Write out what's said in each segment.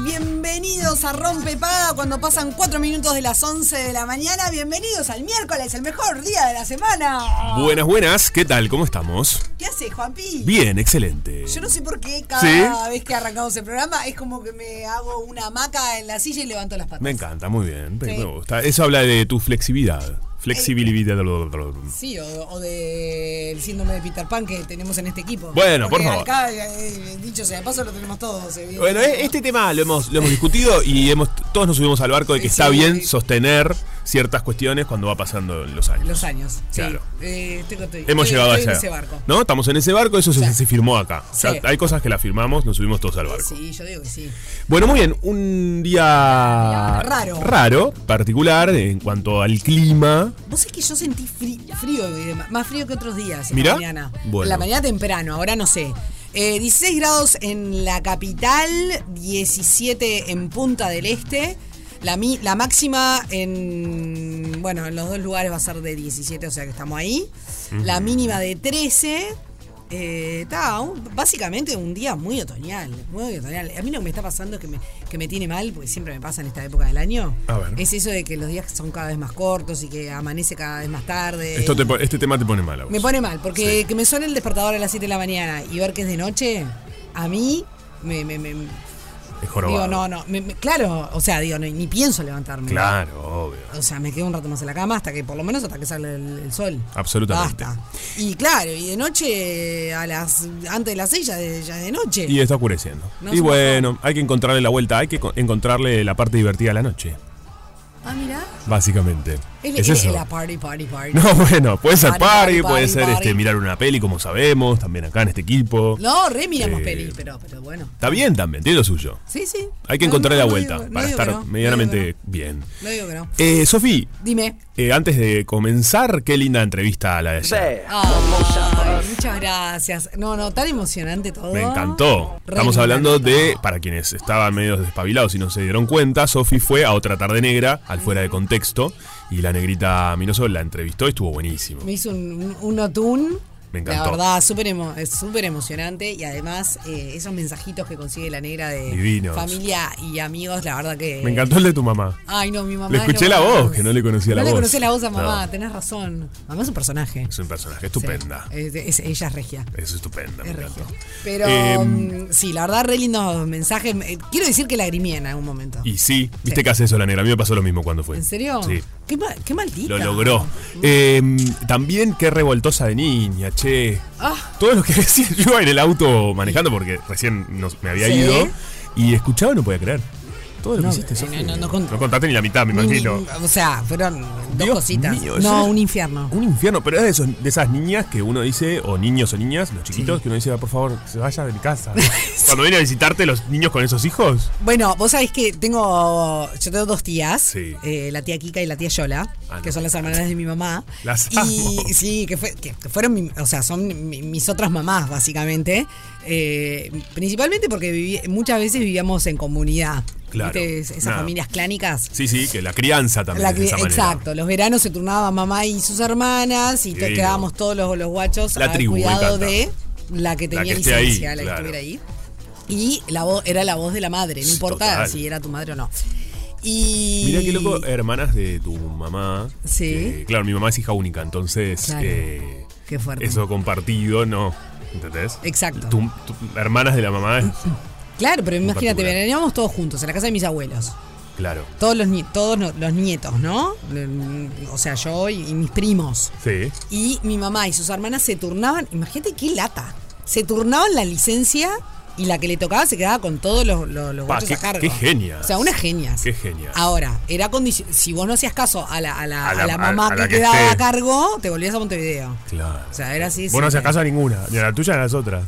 bienvenidos a Rompe Paga cuando pasan 4 minutos de las 11 de la mañana. Bienvenidos al miércoles, el mejor día de la semana. Buenas, buenas, ¿qué tal? ¿Cómo estamos? ¿Qué hace, Juanpi? Bien, excelente. Yo no sé por qué cada ¿Sí? vez que arrancamos el programa es como que me hago una hamaca en la silla y levanto las patas. Me encanta, muy bien, Sí. me gusta. Eso habla de tu flexibilidad. Flexibilidad. Sí, o, o del síndrome de Peter Pan que tenemos en este equipo. Bueno, por Porque favor. Acá, eh, dicho sea de paso, lo tenemos todos. evidentemente. Bueno, eh, este tema lo hemos, lo hemos discutido y hemos todos nos subimos al barco de que Sí, está bien sostener ciertas cuestiones cuando va pasando los años. Los años. sí. Claro. Eh, estoy- Hemos estoy- llegado a estoy en ese, barco. ¿No? Estamos en ese barco, eso se, firmó acá. O sea, hay cosas que las firmamos, nos subimos todos al barco. Sí, yo digo que sí. Bueno, muy bien, un día Raro. raro, particular en cuanto al clima. Vos sabés que yo sentí frí- frío, eh, más frío que otros días en Mirá. la mañana. Bueno. En la mañana temprano, ahora no sé. Eh, 16 grados en la capital, 17 en Punta del Este. La, mi- la máxima en. Bueno, en los dos lugares va a ser de 17, o sea que estamos ahí. La mínima de 13. Eh, está un- básicamente un día muy otoñal, muy otoñal. A mí lo que me está pasando es que me, que me tiene mal, porque siempre me pasa en esta época del año. A ver. Es eso de que los días son cada vez más cortos y que amanece cada vez más tarde. Esto te este tema te pone mal a vos. Me pone mal, porque Sí. que me suene el despertador a las 7 de la mañana y ver que es de noche, a mí me... me- me- Es jorobado. digo, no, no, me- me- claro, o sea, digo, no, ni pienso levantarme. Claro, obvio. O sea, me quedo un rato más en la cama hasta que, por lo menos hasta que sale el, el sol. Absolutamente. Basta. Y claro, y de noche, a las antes de las 6 ya, de- ya de noche. Y está oscureciendo. No y bueno, hay que encontrarle la vuelta, hay que co- encontrarle la parte divertida a la noche, Ah, mira. Básicamente. Es, Es, es eso. la party, party, party. No, bueno, puede ser Party, party, party, puede party, ser party. este mirar una peli, como sabemos, también acá en este equipo. No, re miramos Eh, peli, pero, pero bueno. Está bien también, tiene lo suyo. Sí, sí. Hay que No, encontrarle no, la no vuelta digo- para que estar no, no digo medianamente que bien. no. Digo que no. Eh, Sofi, Dime. eh, antes de comenzar, qué linda entrevista la de ayer. Ay, muchas gracias. No, no, tan emocionante todo. Me encantó. Re Estamos hablando de, para quienes estaban medio despabilados y no se dieron cuenta, Sofi fue a otra tarde negra, al fuera de contexto, y la negrita Minoso la entrevistó y estuvo buenísimo. Me hizo un, un. Me encantó. La verdad, súper emo- emocionante. Y además, eh, esos mensajitos que consigue la negra de Divinos. familia y amigos, la verdad que. Me encantó el de tu mamá. Ay, no, mi mamá. Le es escuché la voz, que no le conocía la no voz. le conocía la voz a mamá, No. tenés razón. Mamá es un personaje. Es un personaje estupenda. Sí, es- es- ella es regia. Es estupenda, me Es regia. Pero Eh, mm, sí, la verdad, re lindos mensajes. Eh, Quiero decir que lagrimé en algún momento. y sí, viste Sí. que hace eso la negra. A mí me pasó lo mismo cuando fue. ¿En serio? Sí. Qué, ma- qué maldita. Lo logró. Eh, también qué revoltosa de niña, che. Ah. Todo lo que decía yo iba en el auto manejando porque recién nos- me había Sí. ido y escuchaba y no podía creer. Todo lo No, que hiciste, no, no, no cont- no contaste ni la mitad, me Ni- imagino. ni- o sea, fueron dos Dios cositas. mío, no, un infierno. Un infierno, pero es de, esos- de esas niñas que uno dice, o niños o niñas, los chiquitos, que uno dice, "Ah, por favor, se vaya de mi casa. Cuando vienen a visitarte los niños con esos hijos. Bueno, vos sabés que tengo. Yo tengo dos tías. Sí. eh, la tía Kika y la tía Yola. Ah, no. que son las hermanas de mi mamá. Las y amo. sí, que, fue, que fueron. mi- o sea, son mi- mis otras mamás, básicamente. Eh, principalmente porque viví- muchas veces vivíamos en comunidad. Claro. Esas Nada. familias clánicas. Sí, sí, que la crianza también La es de cri- esa manera. exacto, los veranos se turnaban mamá y sus hermanas y quedábamos todos los, los guachos La al tribu, cuidado de la que La tenía que esté ahí, licencia, la que estuviera ahí. Y la voz era la voz de la madre, no importa total. si era tu madre o no. Y. Mirá qué loco, hermanas de tu mamá. Sí. que, claro, mi mamá es hija única, entonces. Claro. eh, Qué fuerte. eso compartido, no. ¿Entendés? Exacto. Tu- tu- hermanas de la mamá es. Claro, pero imagínate, veníamos todos juntos en la casa de mis abuelos. Claro. Todos los, todos los nietos, ¿no? O sea, yo y, y mis primos. Sí. Y mi mamá y sus hermanas se turnaban. Imagínate qué lata. Se turnaban la licencia y la que le tocaba se quedaba con todos los, los, los Pa, qué- a cargo. qué genias. O sea, unas genias. Qué genias. Ahora, era condición. Si vos no hacías caso a la, a la, A la- a la a- mamá a que que quedaba esté. a cargo, te volvías a Montevideo. Claro. O sea, era así. Vos no hacías caso a ninguna, ni a la tuya ni a las otras.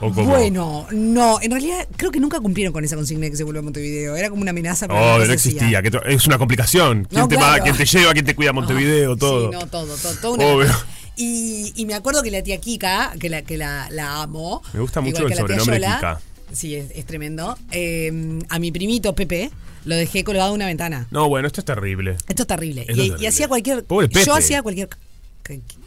¿O cómo? Bueno, no, en realidad creo que nunca cumplieron con esa consigna de que se vuelva a Montevideo. Era como una amenaza. pero Oh, no existía. que es una complicación. ¿Quién, No, te va- claro. quién te lleva? ¿Quién te cuida Montevideo? Todo. Sí, no, todo, todo, todo una Obvio. Y, y me acuerdo que la tía Kika, que la, que la, la amo. Me gusta mucho el sobrenombre Yola, Kika. Sí, es, es tremendo. Eh, a mi primito Pepe lo dejé colgado en una ventana. No, bueno, esto es terrible. Esto es terrible. Esto y, hacía cualquier. Pobre Pepe. Yo hacía cualquier.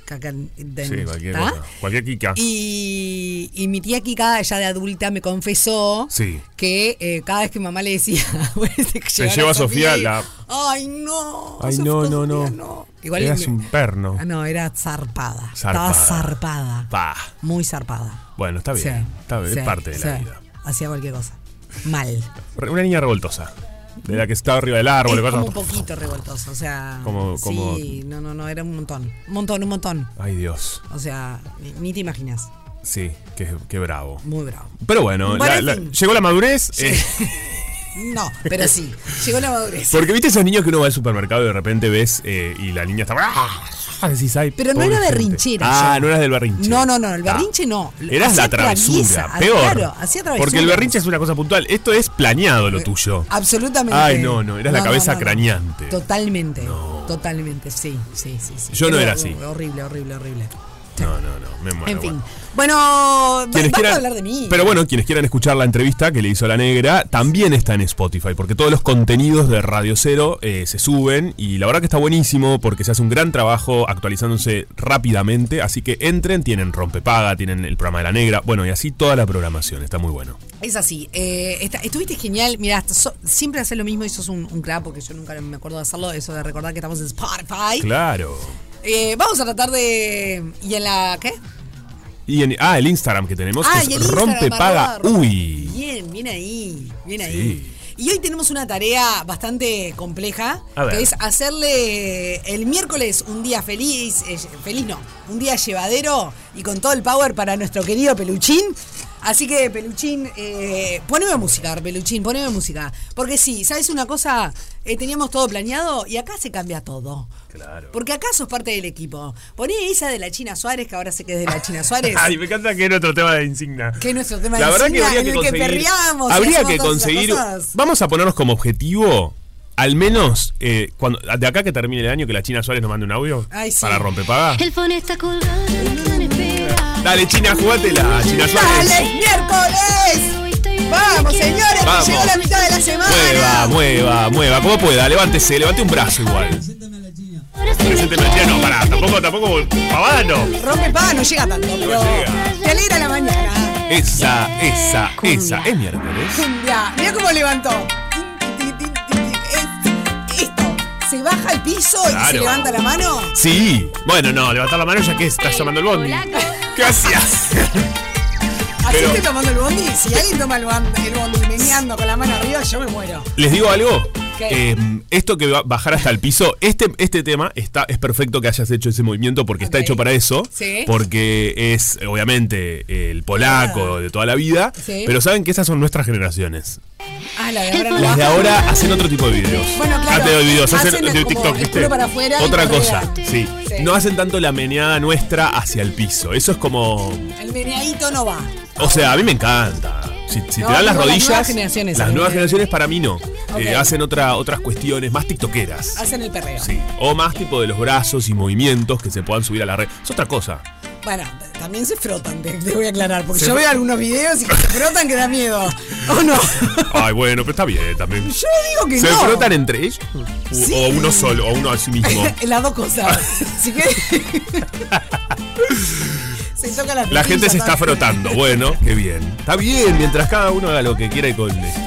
De- Sí, cualquier ¿tá? cosa. Cualquier Kika. Y, y mi tía Kika, ya de adulta, me confesó Sí. que eh, cada vez que mamá le decía, "Bueno, te Se lleva a Sofía y- la- Ay, no. Ay, Sofía, no, no, Sofía, no. Igual Eras un perno. Ah, no, era zarpada. Zarpada. Estaba zarpada. Pa. Muy zarpada. Bueno, está bien. Sí, Está bien, es parte de la vida. Hacía cualquier cosa. Mal. Una niña revoltosa. De la que estaba arriba del árbol. Es de como cosas- un poquito revoltoso, o sea. Como- como- Sí, no, no, no, era un montón. Un montón, un montón. Ay, Dios. O sea, ni, ni te imaginas. Sí, qué, qué bravo. Muy bravo. Pero bueno, la- la- llegó la madurez. eh, No, pero sí. Llegó la madurez. porque viste esos niños que uno va al supermercado y de repente ves eh, y la niña está. ¡Ah! Decís, ay, Pero no era gente. berrinchera Ah, yo. no eras del berrinche. No, no, no, el Ah. berrinche no. Eras Hacía la travesura, traviesa, peor. Claro, hacía travesura. Porque el berrinche es una cosa puntual. Esto es planeado lo tuyo. Absolutamente. Ay, no, no, eras la cabeza craneante. Totalmente. Totalmente, sí, sí, sí. sí. Yo no era así. Horrible, horrible, horrible. No, no, no. Me muero. en fin. bueno. Quienes quieran- a hablar de mí. Pero bueno, quienes quieran escuchar la entrevista que le hizo la negra, también está en Spotify, porque todos los contenidos de Radio Cero eh, se suben y la verdad que está buenísimo porque se hace un gran trabajo actualizándose rápidamente, así que entren, tienen Rompepaga, tienen el programa de la negra, bueno, y así toda la programación, está muy bueno. Es así. eh, está- estuviste genial. Mira, siempre haces lo mismo y sos un, un crack porque yo nunca me acuerdo de hacerlo. Eso de recordar que estamos en Spotify. Claro. Eh, vamos a tratar de. ¿Y en la qué? Y en, ah, el Instagram que tenemos Ah, es el Instagram, Rompepaga arroba- Uy. Bien, bien ahí, bien Sí. ahí. Y hoy tenemos una tarea bastante compleja, que es hacerle el miércoles un día feliz, eh, feliz no, un día llevadero y con todo el power para nuestro querido Peluchín. Así que, Peluchín, eh, poneme música, Peluchín, poneme música. Porque sí, ¿sabes una cosa? Eh, teníamos todo planeado y acá se cambia todo. Claro. Porque acá sos parte del equipo. Poné esa de la China Suárez, que ahora sé que es de la China Suárez. Ay, me encanta que es nuestro tema de insignia. Que es nuestro tema La de verdad que insignia, habría en que el que conseguir. perreamos y habría que conseguir. Vamos a ponernos como objetivo, al menos, eh, cuando de acá que termine el año, que la China Suárez nos mande un audio Ay, sí. para rompepaga. El phone está colgado, no me espera. Dale, China, jugátela, China Suárez. ¡Dale, miércoles! ¡Vamos, señores! Vamos. Llegó la mitad de la semana. Mueva, mueva, mueva, como pueda, levántese, levante un brazo igual. Presénteme a la China, no, pará, tampoco, tampoco, pavada no. Rompe paga no llega tanto, pero llega. te alegra la mañana. Esa, esa, esa, es miércoles. Cumbia. Mira cómo levantó. Esto, se baja al piso y se levanta la mano. Sí, bueno, no, levantar la mano ya que estás llamando el bondi. ¿Qué hacías? Así Pero- estoy tomando el bondi. Si alguien toma el bondi, el bondi meneando con la mano arriba, yo me muero. ¿Les digo algo? Eh, esto que va a bajar hasta el piso, este, este tema está, es perfecto que hayas hecho ese movimiento porque está Ok. hecho para eso. Sí. Porque es, obviamente, el polaco de toda la vida. Sí. Pero saben que esas son nuestras generaciones. Ah, la de ahora no Las de ahora hacen otro tipo de videos. Bueno, claro. Ah, de videos, hacen, Hacen de TikTok, culo para afuera Otra cosa, sí. Sí. No hacen tanto la meneada nuestra hacia el piso. Eso es como. El meneadito no va. O sea, a mí me encanta. Si, si No, te dan las digo, las rodillas. nuevas generaciones, las eh. nuevas generaciones para mí no. Ok. Eh, hacen otra, otras cuestiones más tiktokeras. Hacen el perreo. Sí. O más tipo de los brazos y movimientos que se puedan subir a la red. Es otra cosa. Bueno, también se frotan, te, te voy a aclarar, porque Se yo veo algunos videos y que se frotan que da miedo. ¿O no? Ay, bueno, pero está bien también. Yo digo que ¿Se no. frotan entre ellos? Sí. O uno solo, o uno a sí mismo. Las dos cosas. Así que. Se toca la La gente se está frotando. Bueno, qué bien. Está bien, mientras cada uno haga lo que quiera y con este.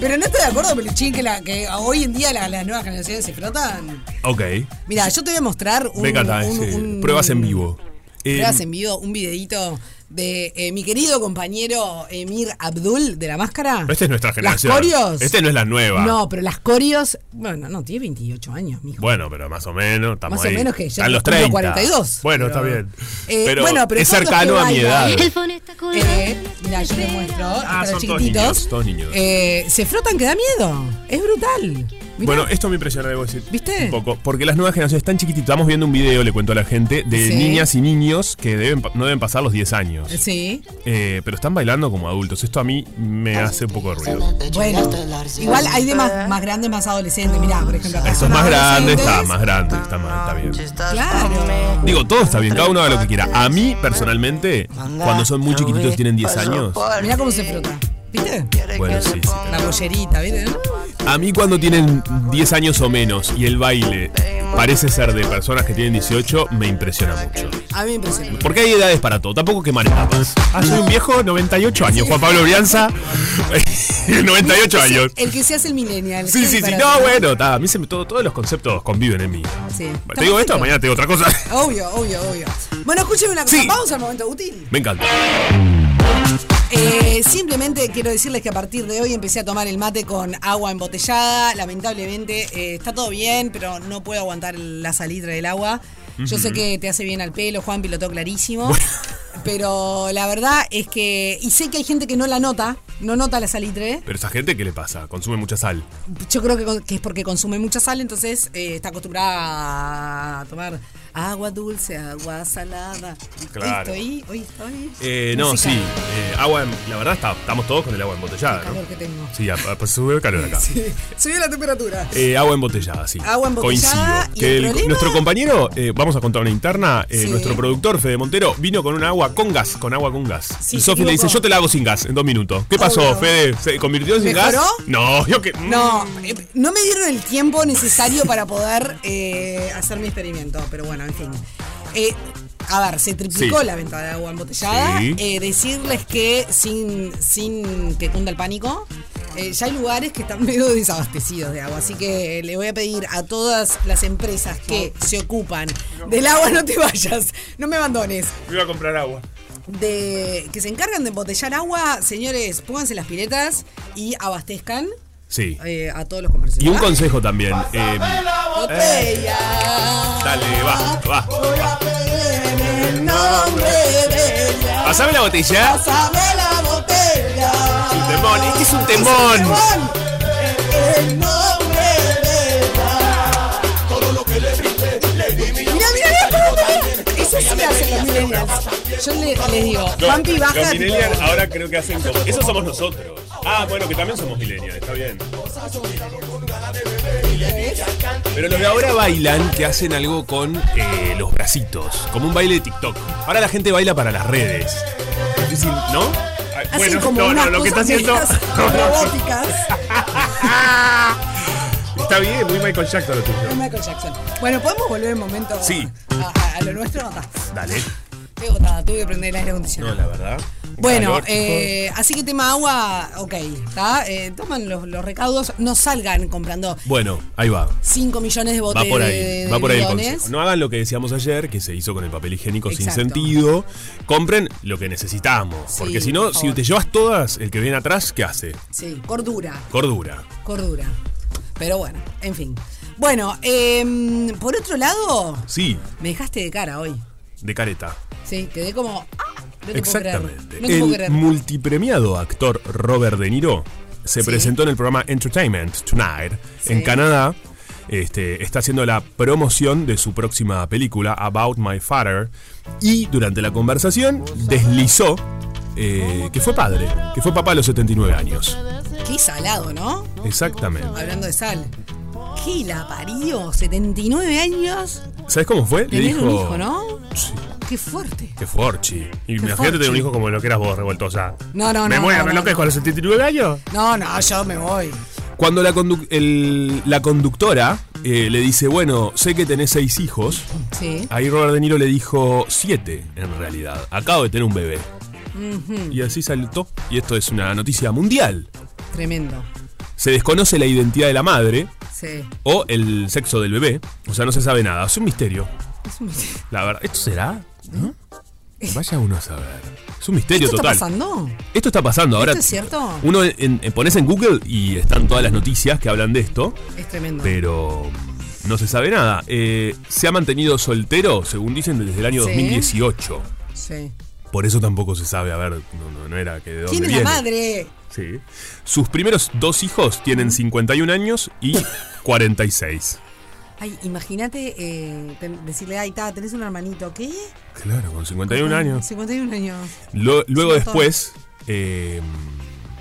Pero no estoy de acuerdo, Peluchín, que, la, que hoy en día la- las nuevas generaciones se frotan. Ok. Mira, yo te voy a mostrar un, Me encanta. un- ese. un- Pruebas en vivo. Eh, Pruebas en vivo, un videito de eh, mi querido compañero Emir Abdul de la máscara. Esta es nuestra generación. Las corios. Este no es la nueva. No, pero las corios. Bueno, no, tiene 28 años, mijo. Bueno, pero más o menos. Estamos Más o menos que ya Están los cumplo 30. 42. Bueno, Pero- está bien. Eh, pero, bueno, pero es los cercano a mi edad. Eh, mira, yo te muestro. Ah, los son todos chiquititos. niños, todos niños. Eh, se frotan que da miedo. Es brutal. Mirá. Bueno, esto me impresiona, debo decir. ¿Viste? Un poco. Porque las nuevas generaciones están chiquititas. Estamos viendo un video, le cuento a la gente, de Sí. niñas y niños que deben, no deben pasar los 10 años. Sí. Eh, pero están bailando como adultos. Esto a mí me hace un poco de ruido. Bueno, igual hay de más, más grandes, más adolescentes. Mirá, por ejemplo, acá Esto es más grande, está más grande, está, mal, está bien. Claro. Digo, todo está bien, cada uno haga lo que quiera. A mí, personalmente, cuando son muy chiquititos, tienen 10 años. Mirá cómo se frota. ¿Viste? Bueno, sí, sí. La bollerita, ¿viste? A mí cuando tienen 10 años o menos y el baile parece ser de personas que tienen 18, me impresiona mucho. A mí me impresiona. Porque hay edades para todo, tampoco quemar etapas. Ah, soy un viejo, 98 años. Juan Pablo Brianza, 98 años. El que se hace el millennial. Sí, sí, sí. No, bueno, está. A mí se me, todo- todos los conceptos conviven en mí. Sí. Te digo esto, mañana te digo otra cosa. Obvio, obvio, obvio. Bueno, escúcheme una cosa. Sí. Vamos al momento útil. Me encanta. Eh, simplemente quiero decirles que a partir de hoy empecé a tomar el mate con agua embotellada. Lamentablemente eh, está todo bien, pero no puedo aguantar la salitre del agua. Yo sé que te hace bien al pelo, Juan, piloto clarísimo. Pero la verdad es que. Y sé que hay gente que no la nota, no nota la salitre. Pero esa gente, ¿qué le pasa? Consume mucha sal. Yo creo que es porque consume mucha sal, entonces eh, está acostumbrada a tomar agua dulce, agua salada. Claro. Estoy, hoy estoy. Eh, no, sí. eh, agua, la verdad, está- estamos todos con el agua embotellada, El ¿no? calor que tengo. Sí, pues sube el calor acá. Subió la temperatura. Eh, agua embotellada, sí. Agua embotellada, Coincido. ¿y Que el el- problema? nuestro compañero, eh, vamos a contar una interna, eh, Sí. nuestro productor Fede Montero vino con un agua con gas, con agua con gas. Sí, y Sofi le dice, yo te la hago sin gas en dos minutos. ¿Qué pasó. Fede? ¿Se convirtió en sin gas? No, yo que... No, eh, no me dieron el tiempo necesario para poder hacer mi experimento, pero bueno, en fin. Eh, a ver, se triplicó Sí. la venta de agua embotellada. Sí. Eh, decirles que sin, sin que cunda el pánico, eh, ya hay lugares que están medio desabastecidos de agua. Así que le voy a pedir a todas las empresas que se ocupan del agua, no te vayas, no me abandones. Iba a comprar agua. De, que se encargan de embotellar agua, señores, pónganse las piletas y abastezcan Sí. eh, a todos los comercios. Y un consejo también. eh, Botella. dale, va, va. Voy a pedir el nombre de ella. Pasame la botella. Pásame la botella. Un temón, este es un temón. Temón. En el nombre de ella. Mira, mira, mira. Eso sí me hacen los millennials. Yo le- les digo, Juanpi baja. Los tipo, millennials ahora creo que hacen como... Esos somos nosotros. Ah, bueno, que también somos millennials, está bien. Pero los de ahora bailan que hacen algo con eh, los bracitos, como un baile de TikTok. Ahora la gente baila para las redes. ¿no? Bueno, como no, no, lo que está haciendo... robóticas. Está bien, muy Michael Jackson lo tuyo. Es Michael Jackson. Bueno, ¿podemos volver un momento Sí. a, a- a lo nuestro? Dale. Estoy agotada, tuve que prender el aire acondicionado. No, la verdad. Bueno, Calor, eh, así que tema agua, ok, ¿está? Eh, toman los, los recaudos, no salgan comprando Bueno, ahí va. 5 millones de Va botellas por de, ahí, de va por ahí el consejo. No hagan lo que decíamos ayer, que se hizo con el papel higiénico sin sentido. Compren lo que necesitamos. Sí, porque si no, por si te llevas todas, el que viene atrás, ¿qué hace? Sí, cordura, Cordura. cordura. Pero bueno, en fin. Bueno, em, por otro lado, Sí, me dejaste de cara hoy. de careta. Sí, quedé como... ah, no Exactamente. No el multipremiado actor Robert De Niro se Sí. presentó en el programa Entertainment Tonight Sí. en Canadá. Este, está haciendo la promoción de su próxima película, About My Father. Y durante la conversación deslizó eh, que fue padre, que fue papá a los 79 años. Qué salado, ¿no? Exactamente. Hablando de sal. ¿Qué la parió? 79 años. ¿Sabes cómo fue? Tener un hijo, ¿no? Sí. Qué fuerte. Qué forchi. Y imagínate tener un hijo como lo que eras vos, revoltosa. No, no, Me no, muero, no, me no, no. a los 79 años. No, no, yo me voy. Cuando la, condu- el- la conductora eh, le dice, bueno, sé que tenés seis hijos, Sí. ahí Robert De Niro le dijo siete en realidad. Acabo de tener un bebé. Y así saltó. Y esto es una noticia mundial. Tremendo. Se desconoce la identidad de la madre Sí. o el sexo del bebé. O sea, no se sabe nada. Es un misterio. Es un misterio. La verdad, ¿esto será? ¿No? Vaya uno a saber. Es un misterio ¿Esto total. está pasando? Esto está pasando ahora. ¿Esto es cierto? Uno en- en- pones en Google y están todas las noticias que hablan de esto, Es tremendo. pero mm, no se sabe nada. Eh, se ha mantenido soltero, según dicen, desde el año Sí. 2018. Sí. Por eso tampoco se sabe, a ver, no, no- no era que de dónde ¿Quién es la madre? Sí. Sus primeros dos hijos tienen 51 años y 46. Ay, imagínate eh, decirle, ay, ta, tenés un hermanito. ¿Qué? Claro, con 51 años. 51 años. Lo- luego después eh,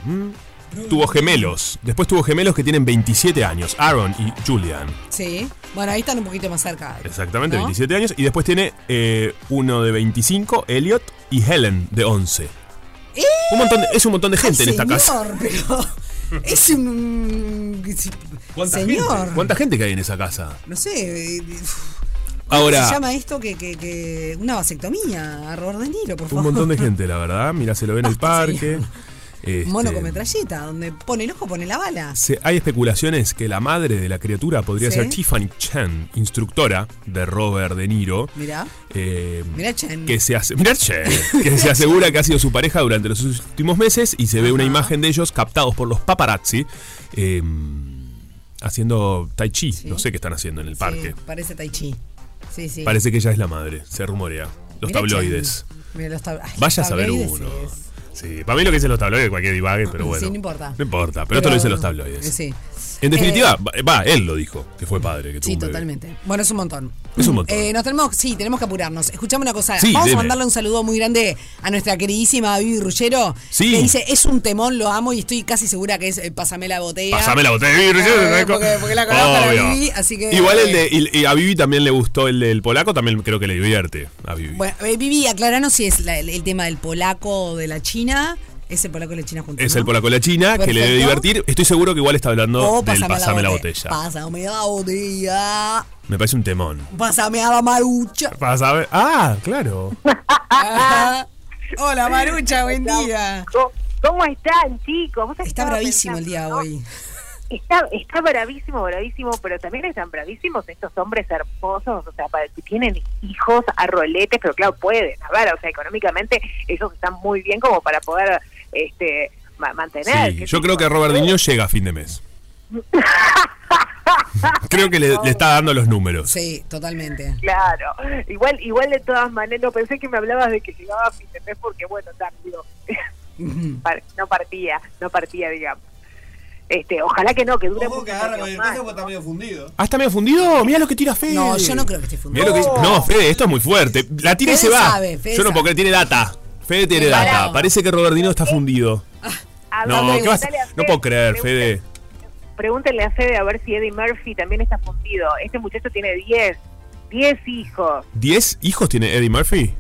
mm, tuvo gemelos. Después tuvo gemelos que tienen 27 años, Aaron y Julian. Sí. Bueno, ahí están un poquito más cerca. Exactamente, ¿No? 27 años. Y después tiene eh, uno de 25, Elliot, y Helen de 11. Un montón de- es un montón de gente en esta casa. pero es un señor. ¿Cuánta gente que hay en esa casa? No sé. eh, Ahora, se llama esto que, que, que una vasectomía a Robert De Niro, por favor. un montón de gente, la verdad. Mira, se lo ve en el parque. Este, Mono con metralleta, donde pone el ojo, pone la bala. se- hay especulaciones que la madre de la criatura podría Sí. ser Tiffany Chen, instructora de Robert De Niro. Mirá, eh, mirá Chen. que se hace, mirá, che, que se asegura que ha sido su pareja durante los últimos meses y se ve una imagen de ellos captados por los paparazzi eh, haciendo tai chi, no sé qué están haciendo en el Sí, parque. parece Tai Chi. Sí, sí. Parece que ella es la madre, se rumorea. Los tabloides. Chen. Mirá los tab- ay, Vaya a saber uno. es- Sí, para mí lo que dicen los tabloides cualquier divague, pero bueno. Sí, no importa. No importa, pero, esto lo dicen los tabloides. Sí, Eh, En definitiva, va- va, él lo dijo, que fue padre. Que tuvo sí totalmente. Bueno, es un montón. Es un montón. Eh, nos tenemos, sí, tenemos que apurarnos. Escuchame una cosa. Sí, Vamos a mandarle un saludo muy grande a nuestra queridísima Vivi Rullero. Sí. Que dice, es un temón, lo amo y estoy casi segura que es eh, Pásame la botella. Pásame la botella Vivi, Eh, Rico. porque, porque la conozco a la Obvio. Vivi, así que... Igual el de. Y, y a Vivi también le gustó el del polaco, también creo que le divierte a Vivi. Bueno, eh, Vivi, aclaranos si es la- el, el tema del polaco o de la China. Es el polaco y la China juntos, es ¿no? el polaco de la China, que le debe divertir. Estoy seguro que igual está hablando O del pásame, pasame la bote- botella. Pásame la botella. Me parece un temón. Pásame a la marucha. Pásame. Ah, claro. Ah. Hola Marucha, buen día. ¿Cómo- ¿Cómo están, chicos? ¿Vos Está bravísimo el día ¿no? hoy. Está, está bravísimo, bravísimo, pero también están bravísimos estos hombres hermosos, o sea, para- que tienen hijos a roletes, pero claro, pueden, a ver, o sea, económicamente ellos están muy bien como para poder este ma- mantener. Sí, yo creo que Robert Niño llega a fin de mes. Creo que le, le está dando los números. Sí, totalmente. Claro, igual igual de todas maneras, no pensé que me hablabas de que llegaba a fin de mes porque, bueno, digo, no partía, no partía, digamos. Este, ojalá que no, que dure Ojo muchos que años más, porque ¿no? está medio fundido. Ah, está medio fundido. Mira lo que tira Fede. No, yo no creo que esté fundido. lo que- no, Fede, esto es muy fuerte. La tira y se va. sabe, yo no sabe. puedo creer, tiene data. Fede tiene data. Parece que Robertino está fundido. A No, ¿qué vas- no puedo creer, Fede. Pregúntenle a Fede a ver si Eddie Murphy también está fundido. Este muchacho tiene 10, 10 hijos. ¿10 hijos tiene Eddie Murphy?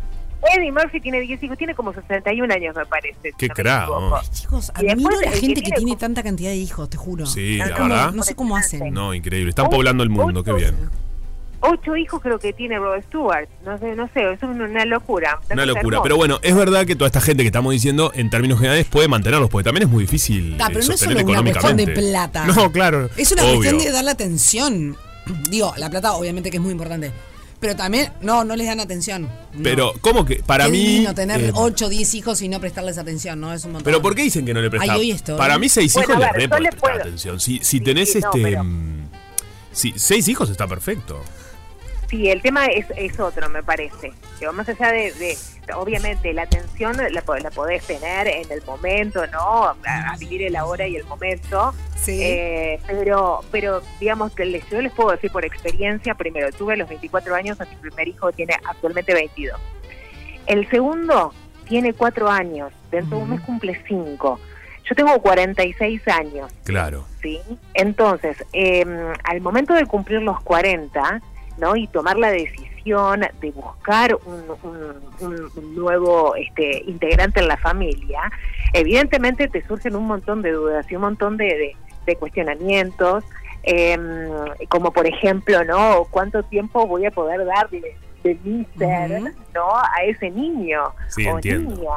Eddie Murphy tiene 10 hijos, tiene como 61 años, me parece. Qué. ¿no? Chicos, admiro a la gente que tiene como- tanta cantidad de hijos, te juro. Sí, Ah, la verdad. No sé cómo hacen. No, increíble. Están poblando el mundo, qué bien. Ocho hijos creo que tiene Robert Stewart. No sé, no sé, es una, locura. Una locura. Pero bueno, es verdad que toda esta gente que estamos diciendo, en términos generales, puede mantenerlos, porque también es muy difícil Ta, eh, pero no es solo una cuestión de plata. No, claro. Es una obvio. cuestión de darle atención. Digo, la plata obviamente que es muy importante. Pero también, no, no les dan atención. No. Pero, ¿cómo que? Para Qué mí. tener eh, 8 o 10 hijos y no prestarles atención, ¿no? Es un montón. Pero ¿por qué dicen que no le prestan? Para mí seis Bueno, hijos a le puedo. atención. Si, si Sí, tenés sí, no, este... pero- mm, si, seis hijos está perfecto. Sí, el tema es, es otro, me parece. Digo, más allá de, de- obviamente, la atención la, la podés tener en el momento, ¿no? A, a vivir el ahora y el momento. Sí. Eh, pero, pero digamos que les, yo les puedo decir por experiencia, primero, tuve los 24 años, a mi primer hijo tiene actualmente 22. El segundo tiene 4 años, dentro de un mes cumple 5. Yo tengo 46 años. Claro. ¿sí? Entonces, eh, al momento de cumplir los 40, ¿no? Y tomar la decisión de buscar un, un- un- nuevo este, integrante en la familia, evidentemente te surgen un montón de dudas y un montón de, de- de cuestionamientos, eh, como por ejemplo, ¿no? ¿Cuánto tiempo voy a poder darle de mi ser. ¿no? A ese niño Sí, o entiendo. niña.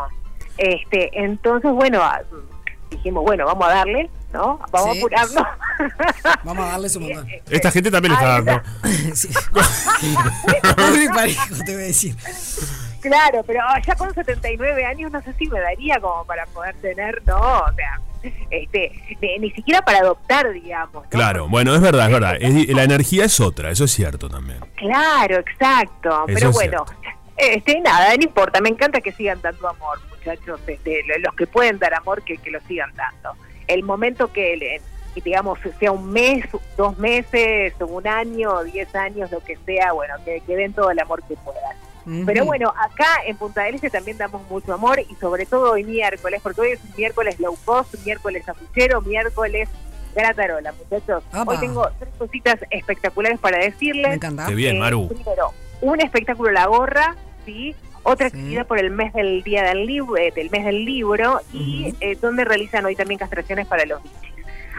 Este, entonces, bueno, dijimos, bueno, vamos a darle, ¿no? Vamos Sí. a apurarnos. Vamos a darle su montón. Esta gente también le está dando. Sí. Muy parejo, te voy a decir. Claro, pero ya con 79 años no sé si me daría como para poder tener, no, o sea, este, ni, ni siquiera para adoptar, digamos. ¿no? Claro, bueno, es verdad, es verdad. Es- la energía es otra, eso es cierto también. Claro, exacto. Eso Pero bueno, este, nada, no importa, me encanta que sigan dando amor, muchachos, este, lo- los que pueden dar amor, que, que lo sigan dando. El momento que, digamos, sea un mes, dos meses, un año, diez años, lo que sea, bueno, que, que den todo el amor que puedan. Pero bueno, acá en Punta del Este también damos mucho amor y sobre todo hoy miércoles, porque hoy es un miércoles low cost, miércoles afuchero, miércoles gratarola, muchachos. Apa. Hoy tengo tres cositas espectaculares para decirles. Me encanta. Qué bien, Eh, Maru. Primero, un espectáculo La Gorra, ¿sí? Otra Sí. actividad por el mes del día del libro, eh, del mes del libro y eh, donde realizan hoy también castraciones para los bichis.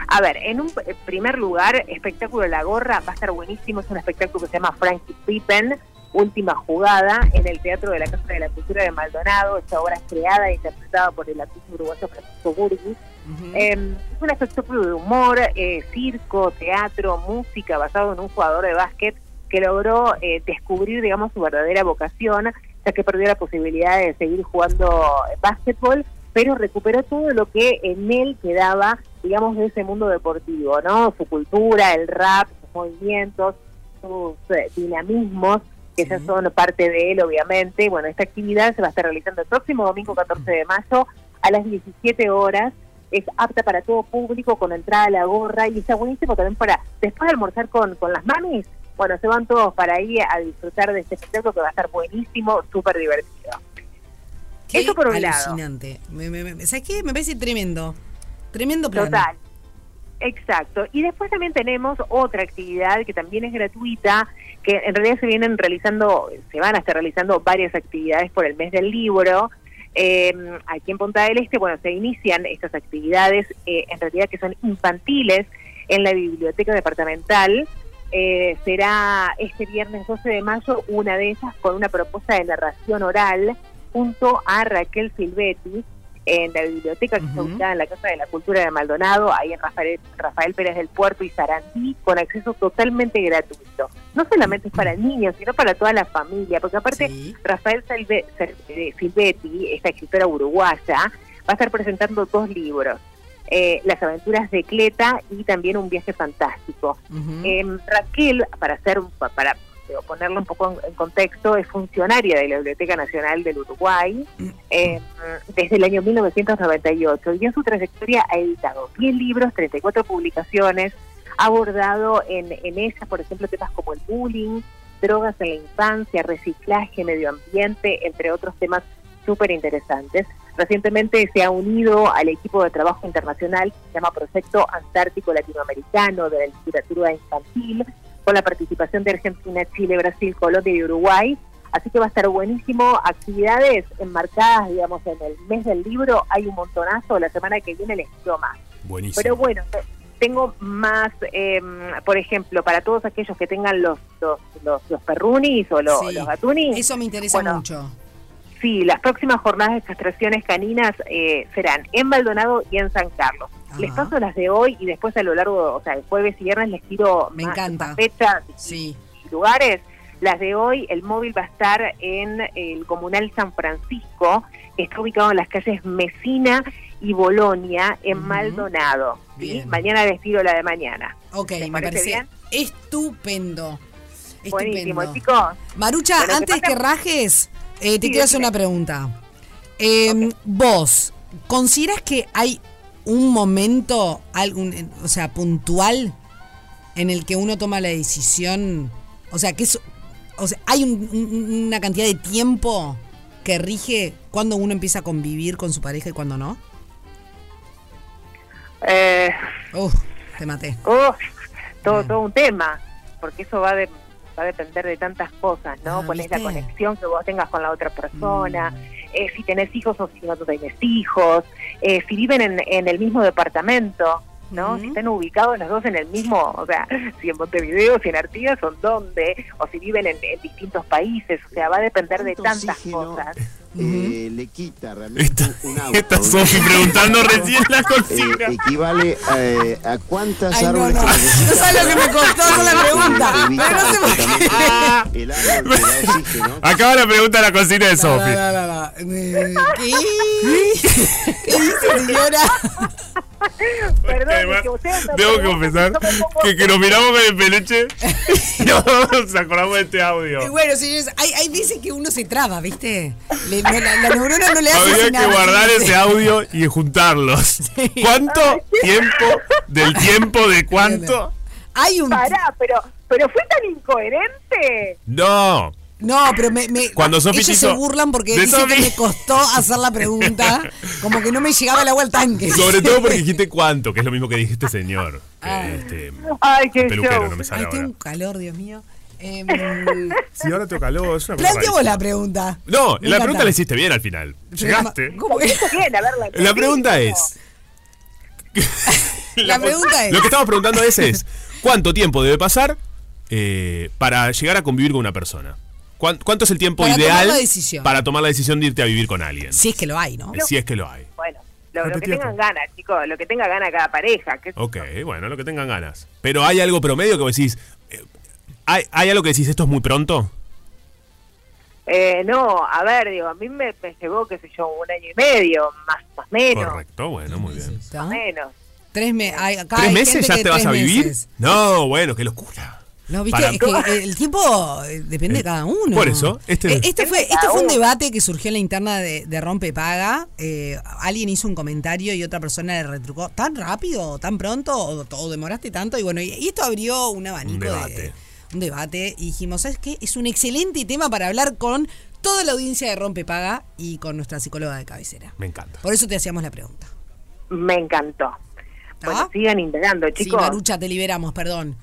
A ver, en un eh, primer lugar, espectáculo La Gorra va a estar buenísimo, es un espectáculo que se llama Frankie Pippen, Última Jugada, en el Teatro de la Casa de la Cultura de Maldonado. Esta obra es creada e interpretada por el actor uruguayo Francisco Burgui. Eh, es un espectáculo de humor, eh, circo, teatro, música, basado en un jugador de básquet que logró eh, descubrir, digamos, su verdadera vocación, ya que perdió la posibilidad de seguir jugando básquetbol, pero recuperó todo lo que en él quedaba, digamos, de ese mundo deportivo, ¿no? Su cultura, el rap, sus movimientos, sus eh, dinamismos, que ya Sí. son parte de él, obviamente. Bueno, esta actividad se va a estar realizando el próximo domingo 14 de mayo a las 17 horas. Es apta para todo público, con entrada a la gorra y está buenísimo también para, después de almorzar con, con las mamis, bueno, se van todos para ahí a disfrutar de este espectáculo que va a estar buenísimo, súper divertido. Qué Eso por un lado. Me, me, me- ¿Sabes qué? Me parece tremendo. Tremendo plan. Total. Exacto. Y después también tenemos otra actividad que también es gratuita, que en realidad se vienen realizando, se van a estar realizando varias actividades por el mes del libro. Eh, aquí en Punta del Este, bueno, se inician estas actividades, eh, en realidad que son infantiles, en la biblioteca departamental. Eh, será este viernes 12 de mayo una de ellas con una propuesta de narración oral junto a Raquel Silvetti en la biblioteca que está ubicada en la Casa de la Cultura de Maldonado, ahí en Rafael, Rafael Pérez del Puerto y Sarandí, con acceso totalmente gratuito. No solamente es para niños, sino para toda la familia, porque aparte Sí. Rafael Salve- Sal- eh, Silvetti, esta escritora uruguaya, va a estar presentando dos libros. Eh, Las aventuras de Cleta y también Un viaje fantástico. Eh, Raquel, para hacer para ponerlo un poco en, en contexto, es funcionaria de la Biblioteca Nacional del Uruguay eh, desde el año 1998 y en su trayectoria ha editado 10 libros, 34 publicaciones, ha abordado en, en ellas, por ejemplo, temas como el bullying, drogas en la infancia, reciclaje, medio ambiente, entre otros temas súper interesantes. Recientemente se ha unido al equipo de trabajo internacional que se llama Proyecto Antártico Latinoamericano de la Literatura Infantil, con la participación de Argentina, Chile, Brasil, Colombia y Uruguay. Así que va a estar buenísimo. Actividades enmarcadas, digamos, en el mes del libro. Hay un montonazo. La semana que viene les digo más. Buenísimo. Pero bueno, te- tengo más, eh, por ejemplo, para todos aquellos que tengan los los, los, los perrunis o los, Sí. los gatunis. Eso me interesa Bueno, mucho. Sí, las próximas jornadas de castraciones caninas eh, serán en Maldonado y en San Carlos. Ajá. Les paso las de hoy y después a lo largo, o sea, el jueves y viernes les tiro Me más, encanta. más fechas Sí. y lugares. Las de hoy, el móvil va a estar en el Comunal San Francisco, que está ubicado en las calles Mesina y Bolonia, en. Maldonado. ¿sí? Mañana les tiro la de mañana. Ok, ¿Les me parece parece bien? estupendo. Buenísimo, Estupendo. chicos. Marucha, Bueno, ¿qué antes que rajes, eh, te Sí, quiero hacer una pregunta. Eh, Vos, ¿consideras que hay un momento, algún, o sea, puntual, en el que uno toma la decisión? O sea, que es, o sea, hay un- un- una cantidad de tiempo que rige cuando uno empieza a convivir con su pareja y cuando no. Eh, Uf, te maté. uf, todo, todo un tema, porque eso va, de, va a depender de tantas cosas, ¿no? Ah, Cuál es la conexión que vos tengas con la otra persona, Mm. eh, si tenés hijos o si no tenés hijos, eh, si viven en, en el mismo departamento, ¿no? Si están ubicados los dos en el mismo, o sea, si en Montevideo, si en Artigas, son dónde, o si viven en, en distintos países, o sea, va a depender de tantas cosas. eh, le quita realmente Esta, un auto. esta Sofi preguntando recién la eh, consigna. equivale eh, a cuántas Ay, árboles no. sabes lo que me costó hacer la pregunta. para evitar Pero no se me- justamente el árbol que da oxígeno. Acaba la pregunta de la consigna de Sofi. no, no, no. ¿Qué? ¿Qué dice, señora? Perdón, Además, Debo confesar que, que nos miramos con el peluche y nos acordamos de este Y audio. bueno, señores, hay, hay veces que uno se traba, ¿viste? Le- la, la neurona no le hace Habría así que nada. guardar ese audio y juntarlos. ¿Cuánto tiempo del tiempo de cuánto? Hay un. Pará, pero, pero fue tan incoherente. No. No, pero me, me- Cuando Sofi ellos te se burlan porque de dicen que me costó hacer la pregunta, como que no me llegaba el agua al tanque. Sobre todo porque dijiste cuánto, que es lo mismo que dijiste señor. que, Ah. este, Ay, qué peluquero, show. no me sale Ay, tengo ahora. un calor, Dios mío. Em, Sí, ahora tengo calor, es una Planteamos la pregunta. No, Me la encanta. pregunta la hiciste bien al final. Llegaste. ¿Cómo que? Bien, a ver, la, La pregunta es. La pregunta es- Lo que estamos preguntando es, es ¿cuánto tiempo debe pasar eh, para llegar a convivir con una persona? ¿Cuán- ¿Cuánto es el tiempo Para tomar ideal para tomar la decisión de irte a vivir con alguien? Si es que lo hay, ¿no? Eh, Si es que lo hay. Bueno, lo, lo que tengan ganas, chicos, lo que tenga ganas cada pareja. Que Ok, bueno, lo que tengan ganas. Pero hay algo promedio que vos decís. eh, ¿hay, ¿Hay algo que decís esto es muy pronto? Eh, no, a ver, digo, a mí me, me llevó, qué sé yo, un año y medio, más más menos, Correcto, bueno, muy bien. ¿Está? menos. Tres, me- hay- acá ¿Tres hay meses ya te vas a vivir? meses. No, bueno, qué locura. No, viste, Para- es que el tiempo eh, depende de cada uno. Por eso, este- Eh, este fue, este fue un debate que surgió en la interna de, de Rompe Paga. Eh, alguien hizo un comentario y otra persona le retrucó, ¿tan rápido? ¿Tan pronto? ¿O, o demoraste tanto? Y bueno, y, y esto abrió un abanico Un de debate. un debate. Y dijimos, ¿sabes qué? Es un excelente tema para hablar con toda la audiencia de Rompe Paga y con nuestra psicóloga de cabecera. Me encanta. Por eso te hacíamos la pregunta. Me encantó. Bueno, ¿Ah? sigan indagando, Sí, chicos. Marucha, te liberamos, perdón.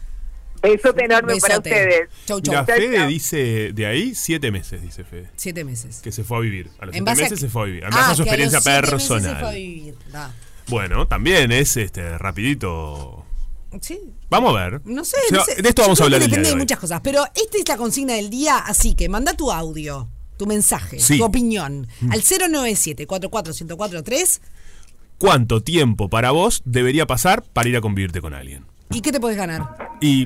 Besote enorme para ustedes. Chau, chau. Mira, Chau, Fede chau. dice de ahí siete meses, dice Fede. Siete meses. Que se fue a vivir. A los En siete a meses se fue a vivir. En Ah, a su que experiencia los siete meses se personal. fue a vivir. Da. Bueno, también es este rapidito. Sí. Vamos a ver. No sé, O sea, no sé. De esto vamos a hablar que el día Depende de muchas cosas. Pero esta es la consigna del día, así que manda tu audio, tu mensaje, Sí. Mm. tu opinión al 097-44143 ¿Cuánto tiempo para vos debería pasar para ir a convivirte con alguien? Y ¿qué te puedes ganar? Y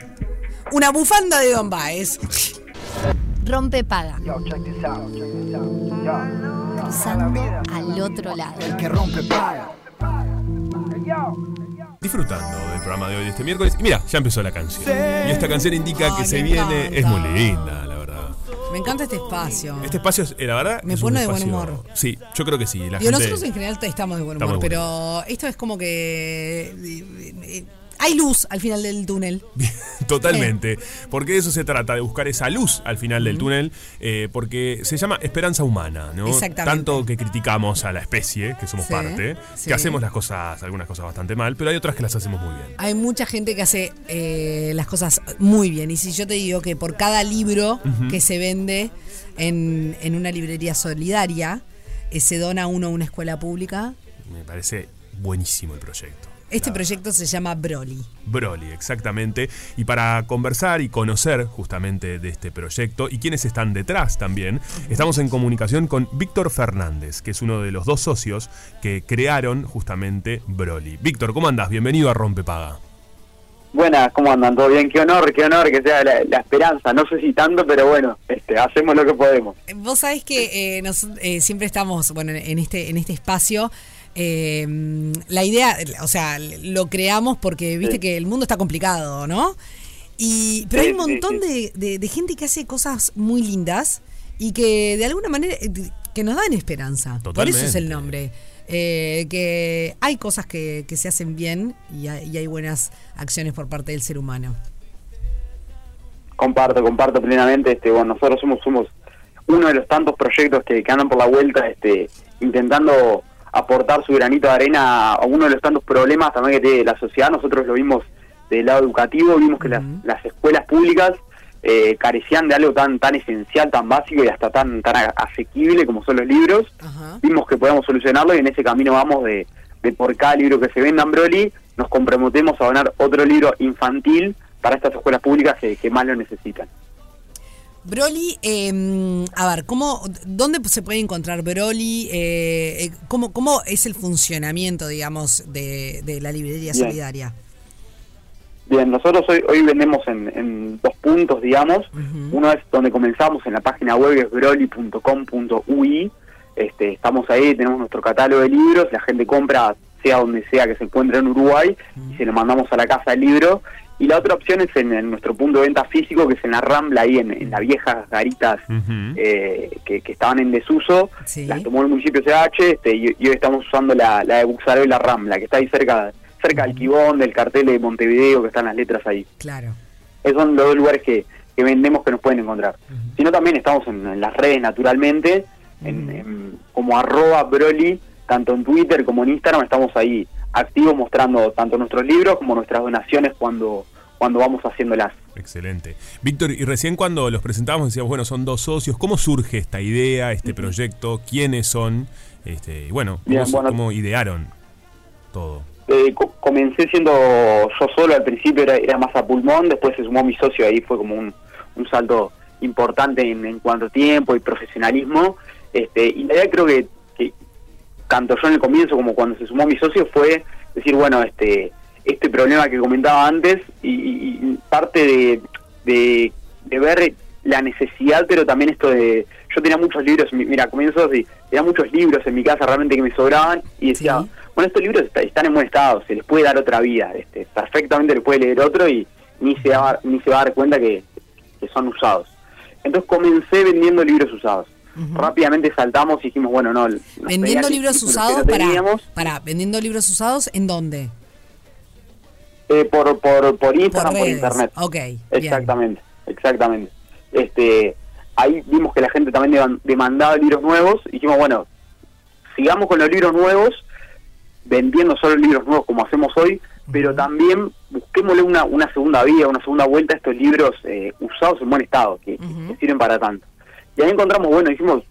Una bufanda de Don Baez. Rompe paga. Cruzando al otro lado. disfrutando del programa de hoy, de este miércoles. Y mira, ya empezó la canción. Y esta canción indica que se viene. encanta. Es muy linda, la verdad. Me encanta este espacio. Este espacio, es, eh, la verdad. Me es un pone de buen humor. Sí, yo creo que sí. La Digo, gente- nosotros en general estamos de buen humor, pero esto es como que eh, eh, hay luz al final del túnel. Totalmente. Porque de eso se trata, de buscar esa luz al final del túnel, eh, porque se llama esperanza humana, ¿no? Exactamente. Tanto que criticamos a la especie, que somos Sí, parte, sí. que hacemos las cosas, algunas cosas bastante mal, pero hay otras que las hacemos muy bien. Hay mucha gente que hace eh, las cosas muy bien. Y si yo te digo que por cada libro que se vende en, en una librería solidaria, eh, se dona uno a una escuela pública, Me parece buenísimo el proyecto. Este La proyecto se llama Broly. Broly, exactamente. Y para conversar y conocer justamente de este proyecto y quiénes están detrás también, estamos en comunicación con Víctor Fernández, que es uno de los dos socios que crearon justamente Broly. Víctor, ¿cómo andás? Bienvenido a Rompepaga. Buenas, ¿cómo andan? ¿Todo bien? Qué honor, qué honor que sea la, la esperanza. No sé si tanto, pero bueno, este, hacemos lo que podemos. Vos sabés que eh, nos- eh, siempre estamos, bueno, en este, en este espacio. Eh, la idea, o sea, lo creamos porque viste Sí. que el mundo está complicado, ¿no? Y, pero hay un montón de, de- de gente que hace cosas muy lindas y que de alguna manera eh, que nos dan esperanza. Por eso es el Totalmente. nombre. Eh, que hay cosas que, que se hacen bien y hay, y hay buenas acciones por parte del ser humano. Comparto, comparto plenamente. Este, bueno, nosotros somos, somos uno de los tantos proyectos que, que andan por la vuelta, este, intentando aportar su granito de arena a uno de los tantos problemas también que tiene la sociedad. Nosotros lo vimos del lado educativo, vimos que las, las escuelas públicas eh, carecían de algo tan tan esencial, tan básico y hasta tan tan asequible como son los libros. Vimos que podíamos solucionarlo y en ese camino vamos de, de por cada libro que se venda en Broly, nos comprometemos a donar otro libro infantil para estas escuelas públicas que, que más lo necesitan. Broly, eh, a ver, ¿cómo, ¿dónde se puede encontrar Broly? Eh, eh, ¿cómo, ¿Cómo es el funcionamiento, digamos, de, de la librería Bien. solidaria? Bien, nosotros hoy, hoy vendemos en, en dos puntos, digamos. Uno es donde comenzamos en la página web, que es broly.com.ui. Este, estamos ahí, tenemos nuestro catálogo de libros, la gente compra sea donde sea que se encuentre en Uruguay y se lo mandamos a la casa del libro. Y la otra opción es en, en nuestro punto de venta físico, que es en la Rambla, ahí en, en las viejas garitas eh, que, que estaban en desuso. Las tomó el municipio CH este, y, y hoy estamos usando la, la de Buxaró y la Rambla, que está ahí cerca cerca del Quibón, del cartel de Montevideo, que están las letras ahí. Claro. Esos son los dos lugares que, que vendemos que nos pueden encontrar. Si no, también estamos en, en las redes naturalmente, en, en- como arroba Broly, tanto en Twitter como en Instagram, estamos ahí activos mostrando tanto nuestros libros como nuestras donaciones cuando, cuando vamos haciéndolas. Excelente. Víctor, y recién cuando los presentábamos decíamos, bueno, son dos socios. ¿Cómo surge esta idea, este proyecto? ¿Quiénes son? Este, y bueno, ¿cómo, Bien, se- bueno. cómo idearon todo? Eh, co- comencé siendo yo solo, al principio era, era más a pulmón, después se sumó mi socio, ahí fue como un, un salto importante en, en cuanto a tiempo y profesionalismo. Este, y la idea creo que tanto yo en el comienzo como cuando se sumó mi socio fue decir, bueno, este este problema que comentaba antes y, y- parte de, de, de ver la necesidad, pero también esto de... Yo tenía muchos libros, mi- mira, comienzo así, tenía muchos libros en mi casa realmente que me sobraban y decía, bueno, estos libros está- están en buen estado, se les puede dar otra vida, este, perfectamente le puede leer otro y ni se va, ni se va a dar cuenta que, que son usados. Entonces comencé vendiendo libros usados. Rápidamente saltamos y dijimos, bueno, no. Vendiendo libros usados para, para, vendiendo libros usados, ¿en dónde? eh, por, por, por Instagram, por, internet. Ok, bien. Exactamente, exactamente. Este, ahí vimos que la gente también deman- demandaba libros nuevos y dijimos, bueno, sigamos con los libros nuevos, vendiendo solo libros nuevos como hacemos hoy, pero también busquémosle una, una segunda vía, una segunda vuelta a estos libros eh, usados en buen estado, que, que sirven para tanto. Y ahí encontramos, bueno, dijimos,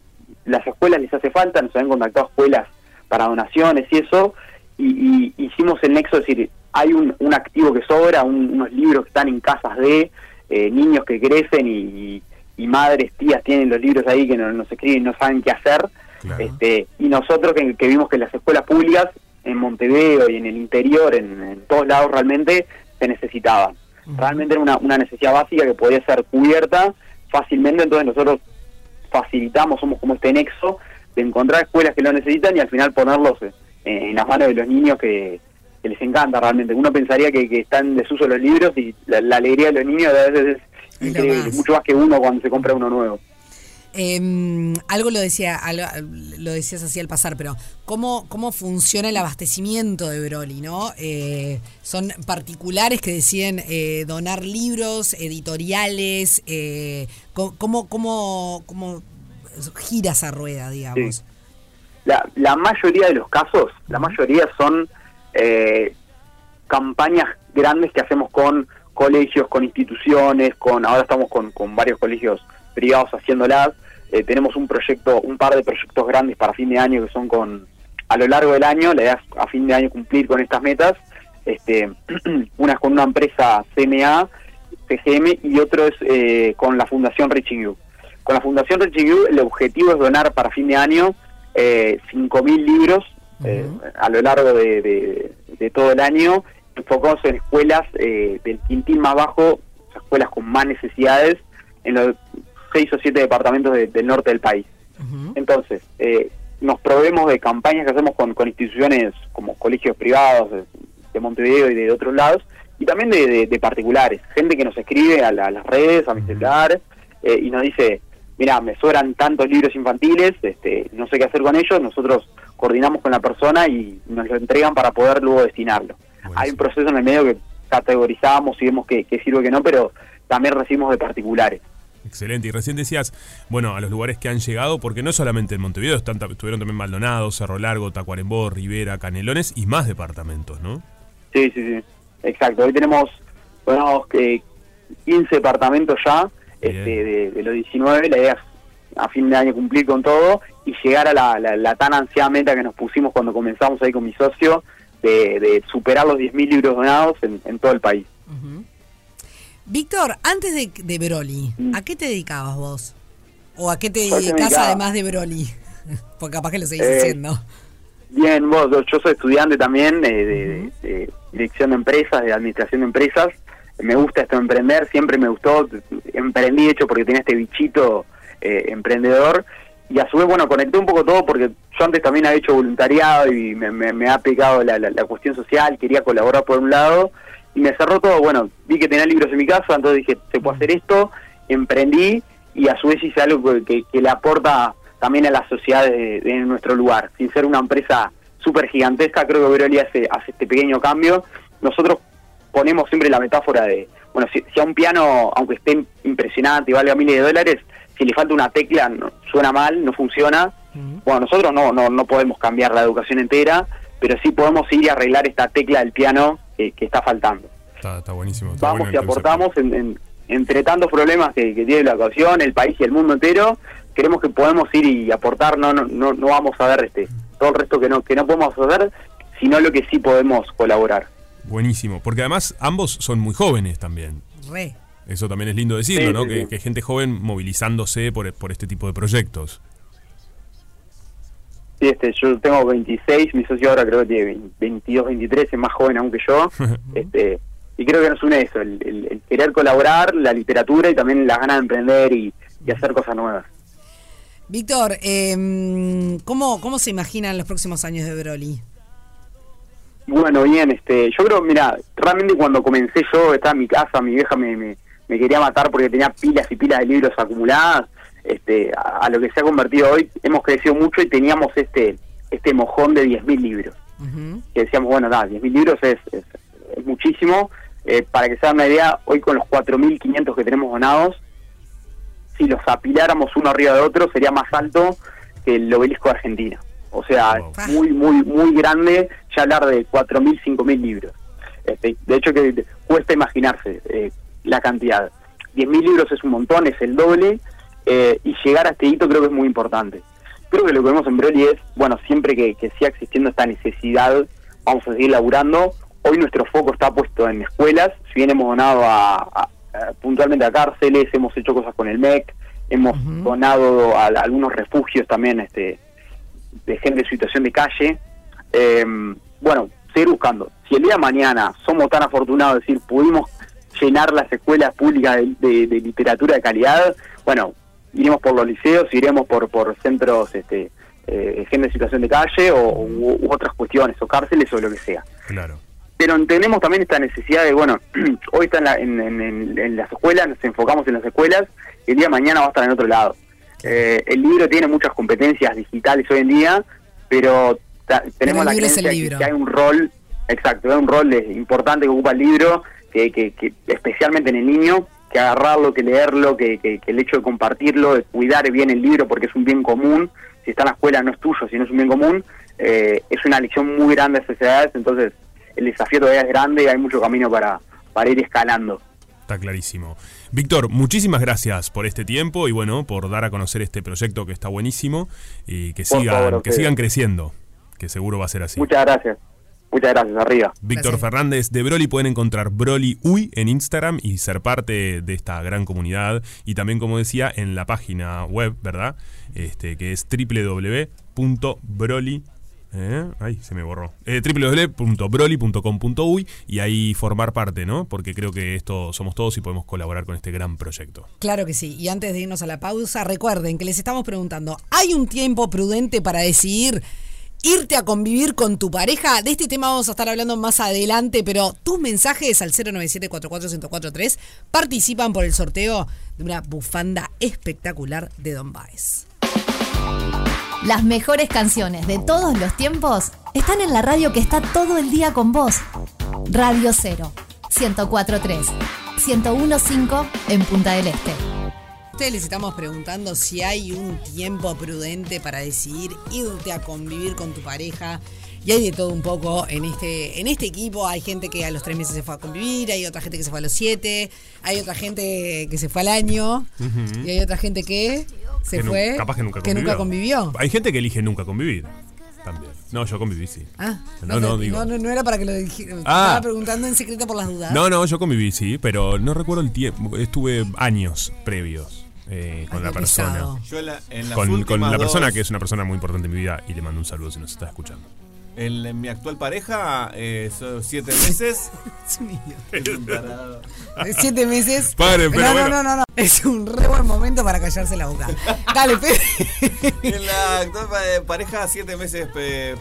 las escuelas les hace falta, nos habían contactado escuelas para donaciones y eso, y, y hicimos el nexo, es decir, hay un, un activo que sobra, un- unos libros que están en casas de eh, niños que crecen y, y madres, tías tienen los libros ahí que no- nos escriben y no saben qué hacer, este, y nosotros que, que vimos que las escuelas públicas en Montevideo y en el interior, en, en todos lados realmente, se necesitaban. Realmente era una, una necesidad básica que podía ser cubierta fácilmente, entonces nosotros facilitamos, somos como este nexo de encontrar escuelas que lo necesitan y al final ponerlos eh, en las manos de los niños que, que les encanta realmente. Uno pensaría que, que están en desuso los libros y la, la alegría de los niños a veces es increíble, mucho más que uno cuando se compra uno nuevo. Eh, algo lo decía, algo- lo decías así al pasar, pero ¿cómo, cómo funciona el abastecimiento de Broly, no? Eh, son particulares que deciden eh, donar libros, editoriales, eh, ¿cómo, cómo, cómo gira esa rueda, digamos? La, la mayoría de los casos, la mayoría son eh, campañas grandes que hacemos con colegios, con instituciones, con ahora estamos con, con varios colegios privados haciéndolas. Eh, tenemos un proyecto, un par de proyectos grandes para fin de año que son con a lo largo del año, la idea es a fin de año cumplir con estas metas. Este, una es con una empresa CMA, CGM y otro es eh, con la Fundación Richie View. Con la Fundación Richie View el objetivo es donar para fin de año eh, 5.000 libros eh, a lo largo de, de- de todo el año, enfocados en escuelas eh, del quintil más bajo, escuelas con más necesidades, en los seis o siete departamentos de- del norte del país. Entonces, eh, nos proveemos de campañas que hacemos con, con instituciones como colegios privados de, de Montevideo y de otros lados, y también de, de- de particulares, gente que nos escribe a, la- a las redes, a mi celular, eh, y nos dice, mira, me sobran tantos libros infantiles, este, no sé qué hacer con ellos, nosotros coordinamos con la persona y nos lo entregan para poder luego destinarlo. Hay un proceso en el medio que categorizamos y vemos que, que sirve que no, pero también recibimos de particulares. Excelente. Y recién decías, bueno, a los lugares que han llegado, porque no solamente en Montevideo, están, estuvieron también Maldonado, Cerro Largo, Tacuarembó, Rivera, Canelones y más departamentos, ¿no? Sí, sí, sí. Exacto. Hoy tenemos, tenemos que 15 departamentos ya este, de, de los 19. La idea es a fin de año cumplir con todo y llegar a la, la- la tan ansiada meta que nos pusimos cuando comenzamos ahí con mi socio de, de superar los 10.000 libros donados en, en todo el país. Víctor, antes de, de Broly, ¿a qué te dedicabas vos? ¿O a qué te Mm. Dedicas además de Broly? Porque capaz que lo seguís Eh, haciendo. Bien, vos, yo- soy estudiante también eh, de, de dirección de empresas, de administración de empresas. Me gusta esto de emprender, siempre me gustó. Emprendí, de hecho, porque tenía este bichito eh, emprendedor. Y a su vez, bueno, conecté un poco todo porque yo antes también había hecho voluntariado y me, me- me ha pegado la, la- la cuestión social, quería colaborar por un lado. Y me cerró todo, bueno, vi que tenía libros en mi casa, entonces dije, se puede hacer esto, emprendí y a su vez hice algo que, que- que le aporta también a la sociedad de, de nuestro lugar. Sin ser una empresa súper gigantesca, creo que Veroli hace, hace este pequeño cambio. Nosotros ponemos siempre la metáfora de, bueno, si, si a un piano, aunque esté impresionante y valga miles de dólares, si le falta una tecla, no- suena mal, no funciona. Bueno, nosotros no, no, no podemos cambiar la educación entera, pero sí podemos ir y arreglar esta tecla del piano que, que está faltando. Está, está buenísimo. está Vamos bueno y aportamos en, en- entre tantos problemas que, que tiene la educación, el país y el mundo entero. Queremos que podemos ir y aportar, no, no, no, no vamos a ver este todo el resto que no, que no podemos hacer, sino lo que sí podemos colaborar. Buenísimo, porque además ambos son muy jóvenes también. Re. Eso también es lindo decirlo, Sí, ¿no? sí, que, sí. que gente joven movilizándose por, por este tipo de proyectos. Sí, este, yo tengo 26, mi socio ahora creo que tiene 20, 22, 23, es más joven aún que yo. este, y creo que nos une eso, el, el- el querer colaborar, la literatura y también las ganas de emprender y, y hacer cosas nuevas. Víctor, eh, ¿cómo, ¿cómo se imaginan los próximos años de Broly? Bueno, bien, este, yo creo, mira, realmente cuando comencé yo, estaba en mi casa, mi vieja me, me, me quería matar porque tenía pilas y pilas de libros acumuladas, este, a, a lo que se ha convertido hoy, hemos crecido mucho y teníamos este este mojón de 10.000 libros. Que decíamos, bueno, nada, 10.000 libros es, es, es muchísimo. Eh, para que se hagan una idea, hoy con los 4.500 que tenemos donados, si los apiláramos uno arriba de otro, sería más alto que el obelisco de Argentina. O sea, es muy, muy, muy grande ya hablar de 4.000, 5.000 libros. Este, de hecho, que cuesta imaginarse eh, la cantidad. 10.000 libros es un montón, es el doble, eh, y llegar a este hito creo que es muy importante. Creo que lo que vemos en Broly es, bueno, siempre que, que siga existiendo esta necesidad, vamos a seguir laburando. Hoy nuestro foco está puesto en escuelas, si bien hemos donado a, a- a- puntualmente a cárceles, hemos hecho cosas con el MEC, hemos donado a, a algunos refugios también este de gente en situación de calle. Eh, bueno, seguir buscando. Si el día de mañana somos tan afortunados de decir pudimos llenar las escuelas públicas de, de- de literatura de calidad, bueno, iremos por los liceos, iremos por, por centros este, eh, de gente en situación de calle o u, u otras cuestiones, o cárceles o lo que sea. Claro. Pero entendemos también esta necesidad de, bueno, hoy está en, la- en- en- en- en las escuelas, nos enfocamos en las escuelas, y el día de mañana va a estar en otro lado. Eh, el libro tiene muchas competencias digitales hoy en día, pero ta- tenemos la creencia que- hay un rol, exacto, hay un rol de- importante que ocupa el libro, que, que- que especialmente en el niño, que agarrarlo, que leerlo, que, que- que el hecho de compartirlo, de cuidar bien el libro porque es un bien común, si está en la escuela no es tuyo, sino es un bien común, eh, es una lección muy grande a sociedades, entonces el desafío todavía es grande y hay mucho camino para, para ir escalando. Está clarísimo. Víctor, muchísimas gracias por este tiempo y bueno, por dar a conocer este proyecto que está buenísimo y que Por sigan, favor, que sigan creciendo, que seguro va a ser así. Muchas gracias. Muchas gracias, arriba. Víctor Fernández de Broly pueden encontrar Broly Uy en Instagram y ser parte de esta gran comunidad y también como decía en la página web, ¿verdad? Este que es www.broly ¿eh? Ay, se me borró. Eh, www.broly.com.uy y ahí formar parte, ¿no? Porque creo que esto somos todos y podemos colaborar con este gran proyecto. Claro que sí. Y antes de irnos a la pausa, recuerden que les estamos preguntando, ¿hay un tiempo prudente para decidir irte a convivir con tu pareja? De este tema vamos a estar hablando más adelante, pero tus mensajes al 097-44143 participan por el sorteo de una bufanda espectacular de Don Baez. Las mejores canciones de todos los tiempos están en la radio que está todo el día con vos. Radio 0, 1043, 1015 en Punta del Este. Ustedes les estamos preguntando si hay un tiempo prudente para decidir irte a convivir con tu pareja. Y hay de todo un poco en este, en este equipo. Hay gente que a los tres meses se fue a convivir, hay otra gente que se fue a los siete, hay otra gente que se fue al año, y hay otra gente que se Que fue capaz que nunca que nunca convivió. Hay gente que elige nunca convivir. También. No, yo conviví, sí. Ah, No, no, digo. No, no, no era para que lo dijera. Ah. Estaba preguntando en secreto por las dudas. No, no, yo conviví, sí, pero no recuerdo el tiempo. Estuve años previos eh, con la persona. Yo la- en las Con, con la persona que es una persona muy importante en mi vida y le mando un saludo si nos está escuchando. En, en mi actual pareja, eh, son siete meses. Es un idiota. De Siete meses. Paren, pero no, bueno. no, no, no, no. Es un re buen momento para callarse la boca. Dale, Pedro. En la actual pa- pareja, siete meses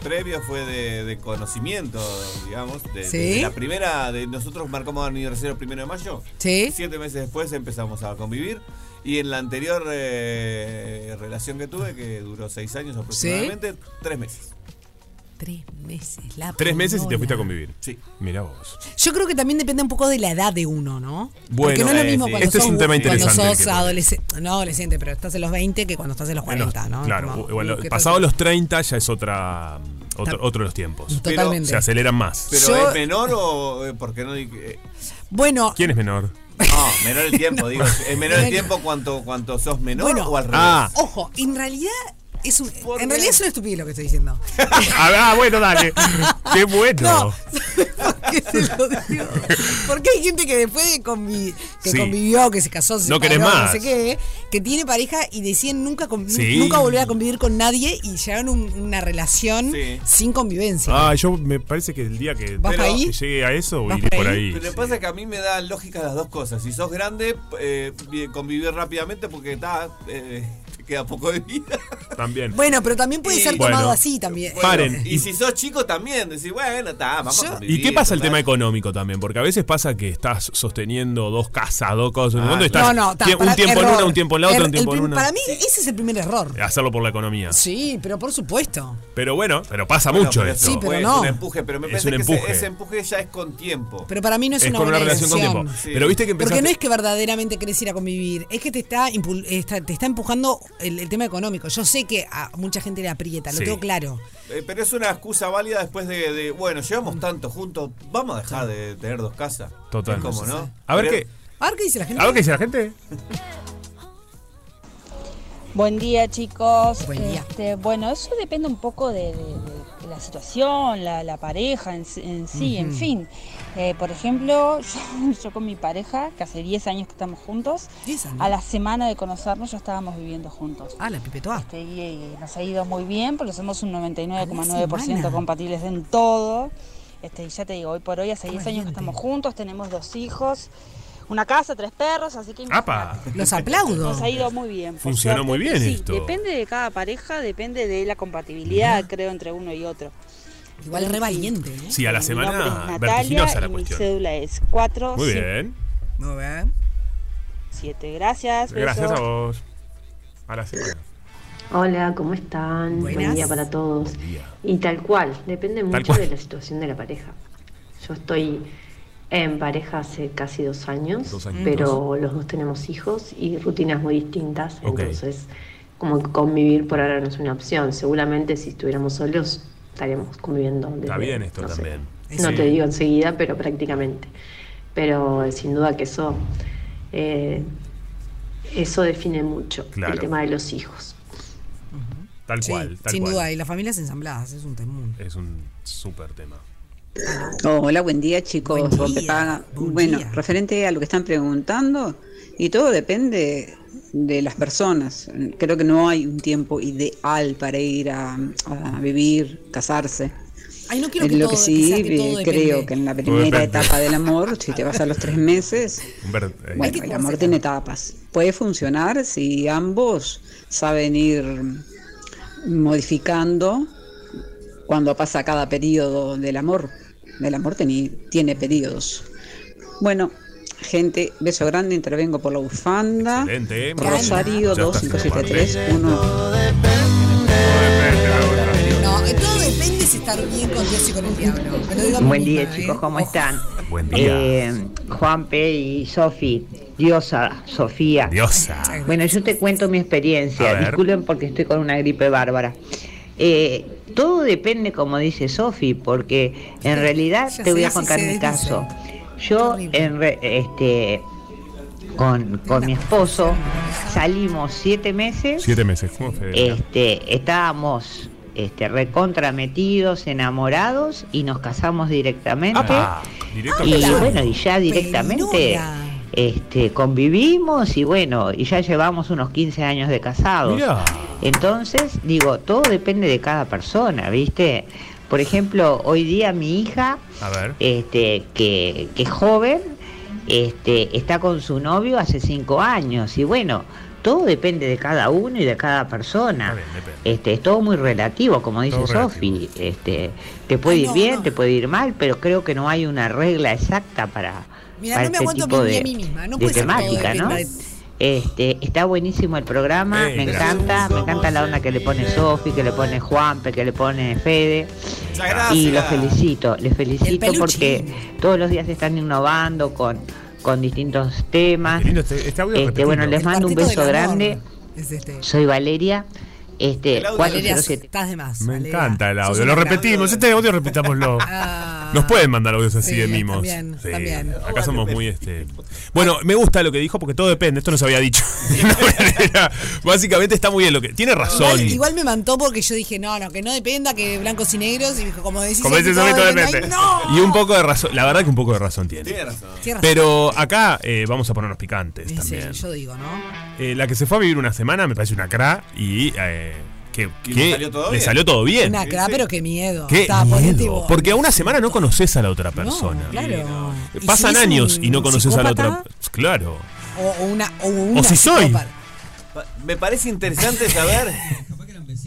previos fue de, de conocimiento, digamos. De, de ¿Sí? la primera, de nosotros marcamos aniversario el primero de mayo. Sí. Siete meses después empezamos a convivir. Y en la anterior eh, relación que tuve, que duró seis años aproximadamente, tres meses. Tres meses, la Tres meses y te fuiste a convivir. Sí. Mira vos. Yo creo que también depende un poco de la edad de uno, ¿no? Bueno, Porque no es lo eh, sí. cuando Este es sos, un tema cuando interesante el sos adolescente. No adolescente, pero estás en los 20 que cuando estás en los 40, ¿no? Claro, Como, bueno, uh, ¿qué pasado los 30 ya es otra otro, Ta- otro de los tiempos. Totalmente. Se aceleran más. Pero Yo- es menor o eh, porque no eh, Bueno, ¿Quién es menor? No, menor el tiempo, digo, es menor el tiempo cuanto cuanto sos menor Bueno. o al revés. Ah, ojo, en realidad es un, ¿Por en realidad es una estupidez lo que estoy diciendo. ah, bueno, dale. Qué bueno. No, ¿por qué se lo digo? Porque hay gente que después de convi- que Sí. convivió, que se casó, se No querés separó, más. no sé qué, que tiene pareja y deciden nunca, con- Sí. nunca volver a convivir con nadie y llegaron un- una relación Sí. sin convivencia. Ah, yo me parece que el día que ¿Vas Pero- pa' ahí? que llegue a eso ¿Vas iré por ahí? ahí. Pero lo que sí. pasa es que a mí me da lógica las dos cosas. Si sos grande, eh, vi- convivir rápidamente porque está, eh, queda poco de vida. También. Bueno, pero también puede Y- ser tomado Bueno. así también. Bueno, Paren. Y si sos chico también, decís, bueno, está, vamos Yo- a convivir. ¿Y qué pasa el tema económico también? Porque a veces pasa que estás sosteniendo dos casas, dos cosas. Ah, ¿Dónde estás? no, no, ta, un tiempo en una, un tiempo en la otra, un tiempo el en una. Para mí ese es el primer error. Hacerlo por la economía. Sí, pero por supuesto. Pero bueno, pero pasa Bueno, mucho pero eso. eso Sí, pero es no. un empuje, pero me Es parece un que ese- empuje. Ese, empuje ya es con tiempo. Pero para mí no es, es una con una relación con decisión. tiempo. Sí. Pero viste que empezaste... Porque no es que verdaderamente querés ir a convivir, es que te está, está- te está empujando el, el tema económico. Yo sé que a mucha gente le aprieta, lo Sí. tengo claro. Eh, pero es una excusa válida después de, de, bueno, llevamos tanto juntos, vamos a dejar de tener dos casas. Total. Como, ¿no? A ver Pero- qué... A ver qué dice la gente. A ver qué dice la gente. Buen día, chicos. Buen día. Este, bueno, eso depende un poco de, de- de la situación, la, la pareja en, sí- en fin. Eh, por ejemplo, yo, yo con mi pareja, que hace 10 años que estamos juntos, 10 años. a la semana de conocernos ya estábamos viviendo juntos. Ah, la pipetoa. Este, y, y nos ha ido muy bien porque somos un 99,9% semana. compatibles en todo. Este, y ya te digo, hoy por hoy hace 10 años que estamos juntos, tenemos dos hijos, una casa, tres perros, así que ¡Apa! Los aplaudo. Nos ha ido muy bien. Funcionó suerte. muy bien Sí, esto. Depende de cada pareja, depende de la compatibilidad, creo, entre uno y otro. Igual re valiente, ¿eh? Sí, a la semana es Natalia vertiginosa la y mi cuestión. cédula es 4 Muy bien. Muy bien. 7. Gracias. Gracias a vos. A la semana. Hola, ¿cómo están? Buenas. Buen día para todos. Buen día. Y tal cual, depende mucho cual. de la situación de la pareja. Yo estoy en pareja hace casi dos años, Dos años. pero los dos tenemos hijos y rutinas muy distintas, entonces como que convivir por ahora no es una opción. Seguramente si estuviéramos solos estaríamos conviviendo. Está desde, bien esto no sé, también. No Sí. te digo enseguida, pero prácticamente. Pero eh, sin duda que eso, eh, eso define mucho Claro. el tema de los hijos. Tal Sí, cual, tal sin cual. duda. Y las familias ensambladas, es un temún. Es un súper tema. Hola, buen día chicos. Buen día, buen Bueno, día. referente a lo que están preguntando, y todo depende de las personas. Creo que no hay un tiempo ideal para ir a, a vivir, casarse. Ay, no quiero que lo todo, que sí, sea que todo depende. creo que en la primera etapa del amor, si te vas a los tres meses, bueno, el amor tiene etapas. Puede funcionar si ambos saben ir modificando cuando pasa cada periodo del amor. El amor teni- tiene periodos. Bueno, gente, beso grande, intervengo por la bufanda. Excelente. Rosario Ya está, 2573 1. No, eh, todo depende si estar bien con Dios y con el diablo. Buen día misma, chicos, ¿eh? ¿cómo están? Buen día. Eh, Juanpe y Sofi, Diosa, Sofía. Diosa. Bueno, yo te cuento mi experiencia, disculpen porque estoy con una gripe bárbara. Eh, todo depende, como dice Sofi, porque en realidad te voy a contar mi caso. Yo, en re- este, con, con mi esposo salimos siete meses. Siete meses. ¿Cómo fue? Este, estábamos este, recontrametidos, enamorados y nos casamos directamente. Apa, y bueno, y ya directamente este, convivimos y bueno, y ya llevamos unos 15 años de casados. Mirá. Entonces, digo, todo depende de cada persona, ¿viste? Por ejemplo, hoy día mi hija, A ver. este, que, que es joven, este, está con su novio hace cinco años y bueno, todo depende de cada uno y de cada persona. Este, es todo muy relativo, como dice Sofi. Este, te puede ir bien, te puede ir mal, pero creo que no hay una regla exacta para, Mira, para no me este aguanto ni de, a mí misma. No de puede ser todo temática, ¿no? depende Este, está buenísimo el programa, Eh, me gracias. encanta, me encanta la onda que le pone Sofi, que le pone Juanpe, que le pone Fede. Y los felicito, les felicito porque todos los días están innovando con, con distintos temas. Lindo este, este audio Este, bueno, les mando un beso grande. Es este. Soy Valeria. Este, Valeria, 407. estás de más. Me Valeria. encanta el audio. Lo repetimos. Este audio repitámoslo. Ah. Nos pueden mandar audios así Sí, de mimos. también, Sí, también. Acá somos muy este. Bueno, me gusta lo que dijo porque todo depende. Esto no se había dicho. de una manera. Básicamente está muy bien lo que. Tiene razón. Igual, igual me mantó porque yo dije, no, no, que no dependa, que blancos y negros. Y dijo, como decís, Como dice todo todo depende. no. Y un poco de razón. La verdad que un poco de razón tiene. Tiene razón. Pero acá eh, vamos a ponernos picantes Sí, también. yo digo, ¿no? Eh, la que se fue a vivir una semana me parece una cra y eh, que, ¿Y que le salió todo le bien? salió todo bien. Una cra, pero qué miedo. Qué Estaba miedo, positivo. Porque a una semana no conoces a la otra persona. Claro. ¿Y si Pasan años y no conoces a la otra. Claro. O, una, o una O si soy. Me parece interesante saber.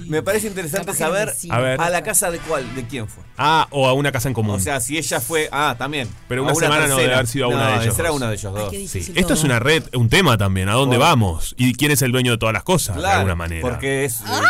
Me parece interesante saber. A ver. a la casa de cuál, de quién fue. Ah, o a una casa en común. O sea, si ella fue, ah, también. Pero A una semana no debe haber sido a una de ellos Será una de ellos dos. Sí. Esto es una red, un tema también. ¿A dónde vamos? ¿Y quién es el dueño de todas las cosas? de alguna manera. Porque es. Ah.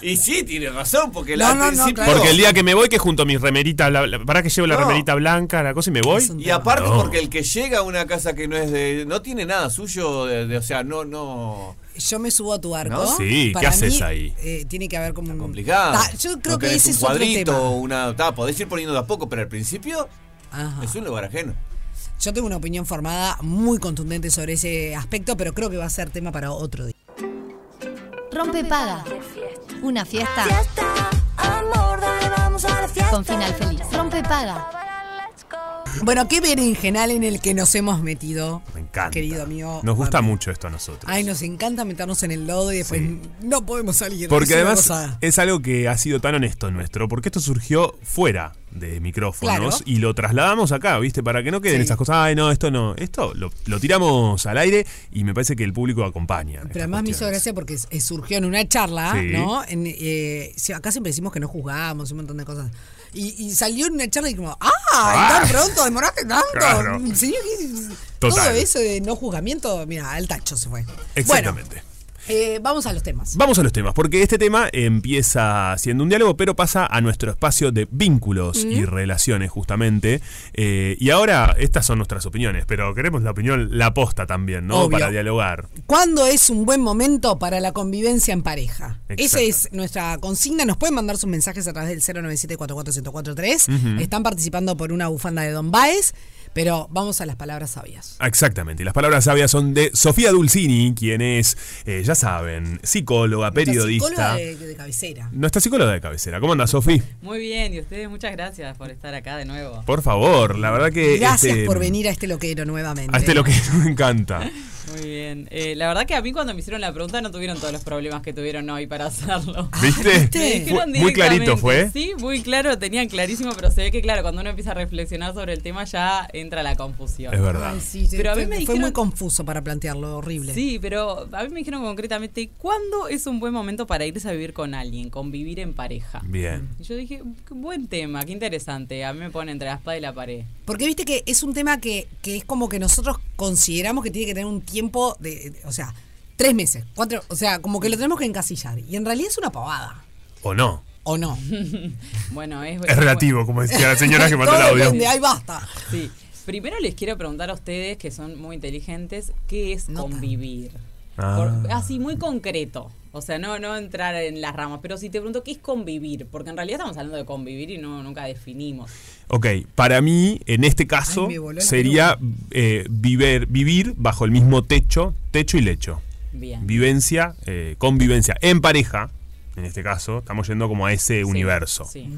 Y sí, tiene razón, porque No, la, no, no, principio. claro. Porque el día que me voy, que junto a mi remerita, bla- bla- para que llevo la remerita blanca, la cosa y me voy. Y aparte No. porque el que llega a una casa que no es de. no tiene nada suyo, de, de- o sea, no, no. Yo me subo a tu barco. ¿No? Sí, ¿qué Para haces mí, ahí? eh, tiene que haber como un. Complicado. Ta, yo creo No que ese un es otro cuadrito, tema. una. ta, podés ir poniendo de a poco, pero al principio Ajá. es un lugar ajeno. Yo tengo una opinión formada muy contundente sobre ese aspecto, pero creo que va a ser tema para otro día. Rompe paga. Una fiesta Amor, dale, vamos a la fiesta. con final feliz. Rompe paga. Bueno, qué berenjenal en el que nos hemos metido, Me encanta. querido amigo. Nos gusta mucho esto a nosotros. Ay, nos encanta meternos en el lodo y después no podemos salir. Porque además es algo que ha sido tan honesto nuestro, porque esto surgió fuera de micrófonos Claro. y lo trasladamos acá, ¿viste? Para que no queden Sí. esas cosas, ay, no, esto no, esto lo, lo tiramos al aire y me parece que el público acompaña. Pero además me hizo gracia porque surgió en una charla, Sí. ¿no? En, eh, acá siempre decimos que no juzgamos, un montón de cosas. Y, y salió en una charla y como, ¡ah! Ah. ¿Tan pronto? ¿Demoraste tanto? Claro. Señor, ¿qué- Total. todo eso de no juzgamiento, mira, al tacho se fue. Exactamente. Bueno, eh, vamos a los temas. Vamos a los temas, porque este tema empieza siendo un diálogo, pero pasa a nuestro espacio de vínculos y relaciones, justamente. Eh, y ahora, estas son nuestras opiniones, pero queremos la opinión, la posta también, ¿no? Obvio. Para dialogar. ¿Cuándo es un buen momento para la convivencia en pareja? Exacto. Esa es nuestra consigna. Nos pueden mandar sus mensajes a través del 097-44143. Ujú. Están participando por una bufanda de Don Baez, pero vamos a las palabras sabias. Exactamente, y las palabras sabias son de Sofía Dulcini, quien es, eh, ya saben, psicóloga, Nuestra periodista. psicóloga de, de cabecera. Nuestra psicóloga de cabecera. ¿Cómo anda, Sofi? Muy bien, y ustedes muchas gracias por estar acá de nuevo. Por favor, la verdad que. Gracias este, por venir a este loquero nuevamente. A este lo que me encanta. Muy bien. Eh, la verdad que a mí cuando me hicieron la pregunta no tuvieron todos los problemas que tuvieron hoy para hacerlo. ¿Viste? Me dijeron Fue- muy clarito directamente. fue. Sí, muy claro, tenían clarísimo, pero se ve que claro, cuando uno empieza a reflexionar sobre el tema ya entra la confusión. Es verdad. Ay, sí, Pero a mí fue, me fue dijeron- muy confuso para plantearlo, horrible. Sí, pero a mí me dijeron concretamente, ¿cuándo es un buen momento para irse a vivir con alguien, convivir en pareja? Bien. Y yo dije, qué buen tema, qué interesante. A mí me pone entre la espada y la pared. Porque viste que es un tema que, que es como que nosotros consideramos que tiene que tener un tiempo de, de- o sea, tres meses, cuatro, o sea, como que lo tenemos que encasillar. Y en realidad es una pavada, ¿O no? ¿o no? bueno, es, Es relativo, como decía la señora que mandó el audio. depende, ahí basta. Sí. Primero les quiero preguntar a ustedes, que son muy inteligentes, ¿qué es convivir? Ah. Por- así, muy concreto. O sea, no, no entrar en las ramas, pero si te pregunto, ¿qué es convivir? Porque en realidad estamos hablando de convivir y no nunca definimos. Ok, para mí, en este caso, Ay, sería eh, vivir, vivir bajo el mismo techo, techo y lecho. Bien. Vivencia, eh, convivencia en pareja, en este caso, estamos yendo como a ese universo sí.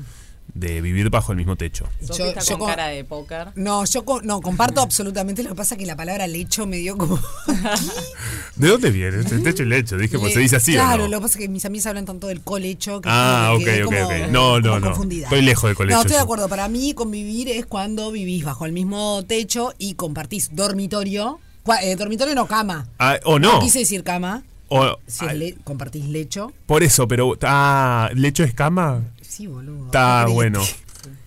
De vivir bajo el mismo techo. Sofi está con con- cara de póker. No, yo no comparto absolutamente. Lo que pasa es que la palabra lecho me dio como. ¿De dónde viene? Este techo y lecho. Dije, pues se dice así. ¿o Claro, no? lo que pasa es que mis amigas hablan tanto del colecho que Ah, me quedé ok, ok, como- ok. No, no, no. confundida. Estoy lejos del colecho No, estoy de yo. acuerdo. Para mí, convivir es cuando vivís bajo el mismo techo y compartís dormitorio. Eh, dormitorio no cama. Ah, o no. quise decir cama. O- Si le- compartís lecho. por eso, pero. Ah, ¿lecho es cama? Sí, boludo. Está ¿Qué bueno.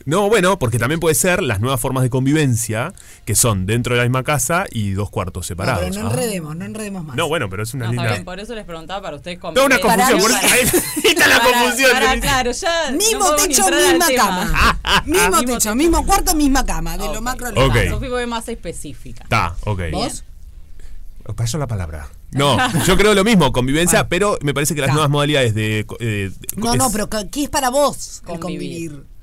No, bueno, porque también puede ser las nuevas formas de convivencia que son dentro de la misma casa y dos cuartos No, separados. pero no Ah. enredemos, no enredemos más. No, bueno, pero es una No, está linda. bien, por eso les preguntaba para ustedes No, una confusión, por eso- ahí está la para- confusión, para- claro, ya no Mismo ni techo, misma cama. mismo Mismo techo, mismo cuarto, misma cama. De lo macro a lo Ok. Sofi fue más específica. Está, ok. ¿Vos? Pasó la palabra. No, yo creo lo mismo, convivencia, pero me parece que las nuevas modalidades de, eh, de- No, es no, pero ¿qué es para vos el Convivir. convivir?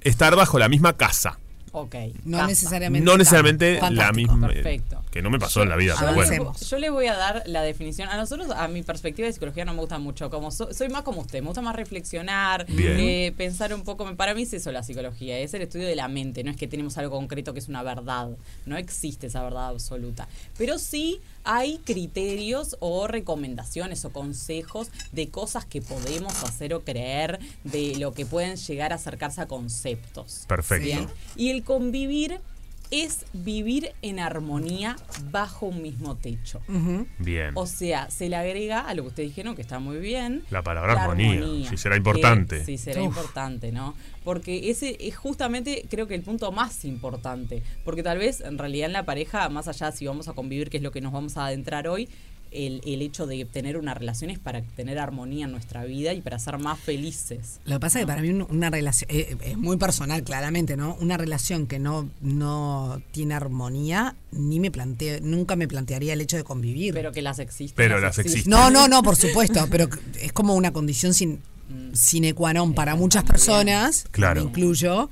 estar bajo la misma casa. Ok. No casa. necesariamente. No necesariamente la misma. Perfecto. Que no me pasó en la vida, Yo, pero bueno. les, yo les voy a dar la definición. A nosotros, a mi perspectiva de psicología no me gusta mucho. Como so- soy más como usted, me gusta más reflexionar, eh, pensar un poco. Para mí es eso la psicología, es el estudio de la mente. No es que tenemos algo concreto que es una verdad. No existe esa verdad absoluta. Pero sí hay criterios o recomendaciones o consejos de cosas que podemos hacer o creer, de lo que pueden llegar a acercarse a conceptos. Perfecto. Bien. Y el convivir es vivir en armonía bajo un mismo techo. Bien. O sea, se le agrega a lo que ustedes dijeron, que está muy bien. La palabra armonía, sí, será importante. que sí, será Uf. importante, ¿no? Porque ese es justamente, creo que el punto más importante. Porque tal vez, en realidad, en la pareja, más allá si vamos a convivir, que es lo que nos vamos a adentrar hoy, el, el hecho de tener una relación es para tener armonía en nuestra vida y para ser más felices. Lo que pasa es que para mí un- una relación, eh, es muy personal claramente, ¿no? Una relación que no, no tiene armonía, ni me planteo, nunca me plantearía el hecho de convivir. Pero que las existen. Pero las existen. No, no, no, por supuesto, pero es como una condición sin, sine qua non para muchas personas, Claro. me incluyo,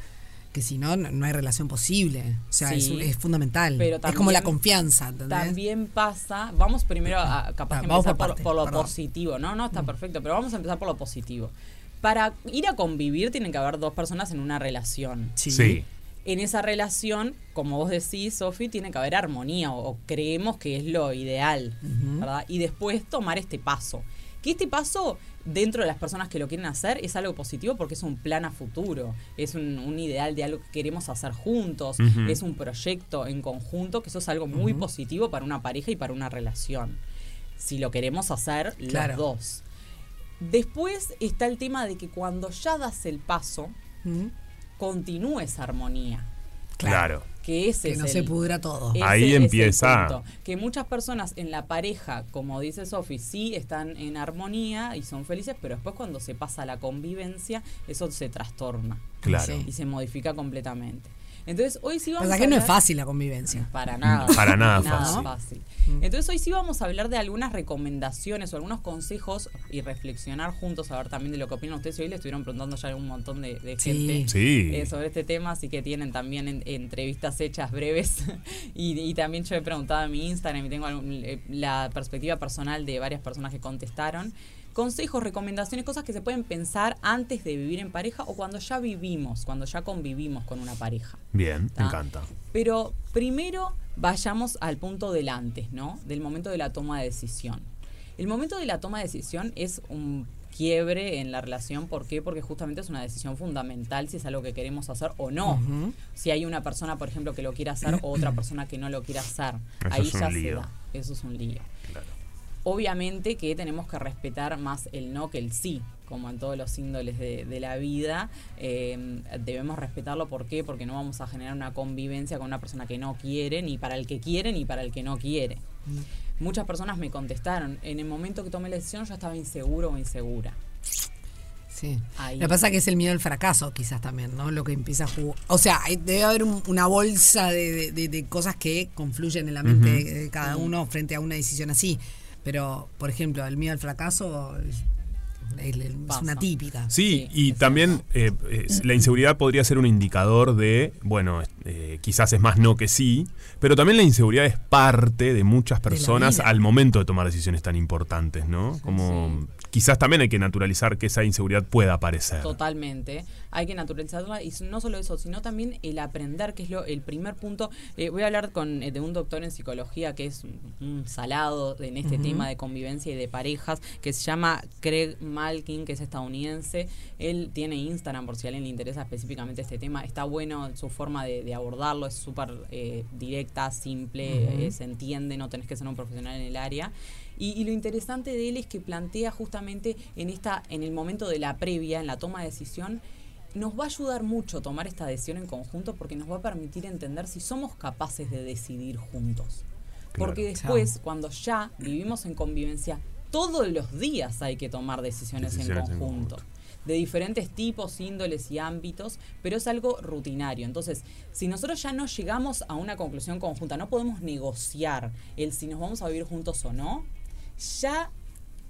que si no, no hay relación posible. O sea, es, Sí. es fundamental. Pero es como la también- confianza, ¿entendés? También pasa, vamos primero a capaz Ah, que vamos empezar por por, partes, por lo perdón. positivo, ¿no? No está perfecto, pero vamos a empezar por lo positivo. Para ir a convivir tienen que haber dos personas en una relación. Sí. Sí. En esa relación, como vos decís, Sofi, tiene que haber armonía o, o creemos que es lo ideal, ¿verdad? Y después tomar este paso. Que este paso, dentro de las personas que lo quieren hacer, es algo positivo porque es un plan a futuro, es un, un ideal de algo que queremos hacer juntos, es un proyecto en conjunto, que eso es algo muy positivo para una pareja y para una relación. Si lo queremos hacer Claro. los dos. Después está el tema de que cuando ya das el paso, continúe esa armonía. Claro. Que ese Que es no el- se pudra todo. ese Ahí empieza. punto. Que muchas personas en la pareja, como dice Sofi, sí están en armonía y son felices, pero después cuando se pasa a la convivencia, eso se trastorna. Claro. Y se modifica completamente. Entonces, hoy sí O vamos sea a que no es fácil la convivencia. Para nada. Para nada fácil. Entonces hoy sí vamos a hablar de algunas recomendaciones o algunos consejos y reflexionar juntos, a ver también de lo que opinan ustedes. Hoy le estuvieron preguntando ya a un montón de, de Sí. gente Sí. eh, sobre este tema, así que tienen también en- entrevistas hechas breves. y, y también yo he preguntado en mi Instagram y tengo algún- eh, la perspectiva personal de varias personas que contestaron. Consejos, recomendaciones, cosas que se pueden pensar antes de vivir en pareja o cuando ya vivimos, cuando ya convivimos con una pareja. Bien, me encanta. Pero primero vayamos al punto del antes, ¿no? Del momento de la toma de decisión. El momento de la toma de decisión es un quiebre en la relación. ¿Por qué? Porque justamente es una decisión fundamental si es algo que queremos hacer o no. Si hay una persona, por ejemplo, que lo quiere hacer o otra persona que no lo quiere hacer. Eso Ahí es un ya lío. se da. Eso es un lío. Obviamente que tenemos que respetar más el no que el sí, como en todos los índoles de, de la vida. Eh, debemos respetarlo, ¿por qué? Porque no vamos a generar una convivencia con una persona que no quiere, ni para el que quiere, ni para el que no quiere. Muchas personas me contestaron, en el momento que tomé la decisión yo estaba inseguro o insegura. Sí. Ahí. Lo que pasa es que es el miedo al fracaso, quizás también, ¿no? Lo que empieza a jugar. O sea, hay- debe haber un- una bolsa de, de- de- de cosas que confluyen en la mente de cada Mm. uno frente a una decisión así. Pero, por ejemplo, el miedo al fracaso es, una típica. Sí, y también eh, eh, la inseguridad podría ser un indicador de, bueno, eh, quizás es más no que sí, pero también la inseguridad es parte de muchas personas al momento de tomar decisiones tan importantes, ¿no? Como quizás también hay que naturalizar que esa inseguridad pueda aparecer. Totalmente. Hay que naturalizarla y no solo eso, sino también el aprender, que es lo, el primer punto. Eh, voy a hablar con, eh, de un doctor en psicología que es un, salado en este tema de convivencia y de parejas, que se llama Craig Malkin, que es estadounidense. Él tiene Instagram, por si a alguien le interesa específicamente este tema. Está bueno su forma de, de abordarlo, es súper eh, directa, simple, eh, se entiende, no tenés que ser un profesional en el área. Y, y lo interesante de él es que plantea justamente en esta, en el momento de la previa, en la toma de decisión, nos va a ayudar mucho tomar esta decisión en conjunto porque nos va a permitir entender si somos capaces de decidir juntos. Porque Claro. después, cuando ya vivimos en convivencia, todos los días hay que tomar decisiones, Decisiones en en conjunto. De diferentes tipos, índoles y ámbitos, pero es algo rutinario. Entonces, si nosotros ya no llegamos a una conclusión conjunta, no podemos negociar el si nos vamos a vivir juntos o no, ya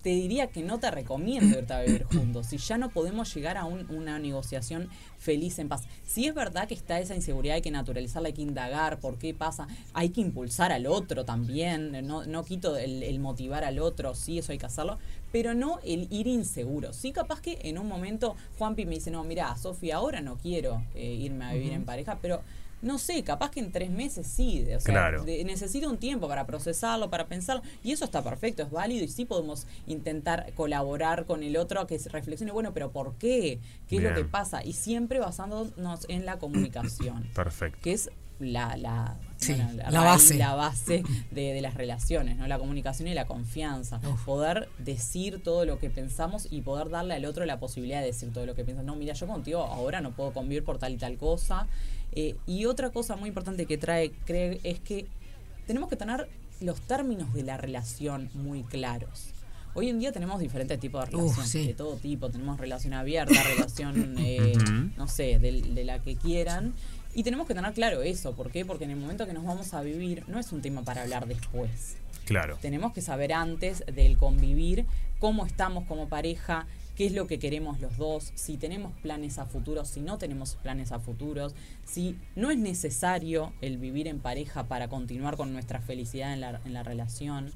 te diría que no te recomiendo irte a vivir juntos. Si ya no podemos llegar a un- una negociación feliz en paz. Si es verdad que está esa inseguridad, hay que naturalizarla, hay que indagar por qué pasa, hay que impulsar al otro también. No, no quito el, el motivar al otro, sí, eso hay que hacerlo, pero no el ir inseguro. Sí, capaz que en un momento Juanpi me dice, no, mira, Sofía, ahora no quiero eh, irme a vivir en pareja, pero no sé, capaz que en tres meses sí. O sea, Claro. de- necesito un tiempo para procesarlo, para pensarlo, y eso está perfecto, es válido, y sí podemos intentar colaborar con el otro a que se reflexione, bueno, pero ¿por qué? ¿Qué es lo que pasa? Y siempre basándonos en la comunicación, Perfecto. que es la, la, Sí, bueno, la base. la base de, de las relaciones, ¿no? La comunicación y la confianza. Poder decir todo lo que pensamos y poder darle al otro la posibilidad de decir todo lo que piensas. No, mira, yo contigo ahora no puedo convivir por tal y tal cosa. Eh, y otra cosa muy importante que trae Craig es que tenemos que tener los términos de la relación muy claros. Hoy en día tenemos diferentes tipos de sí. de todo tipo. Tenemos relación abierta, relación, eh, no sé, de, de la que quieran. Y tenemos que tener claro eso. ¿Por qué? Porque en el momento que nos vamos a vivir no es un tema para hablar después. Claro. Tenemos que saber antes del convivir cómo estamos como pareja, qué es lo que queremos los dos, si tenemos planes a futuros, si no tenemos planes a futuros, si no es necesario el vivir en pareja para continuar con nuestra felicidad en la, en la relación.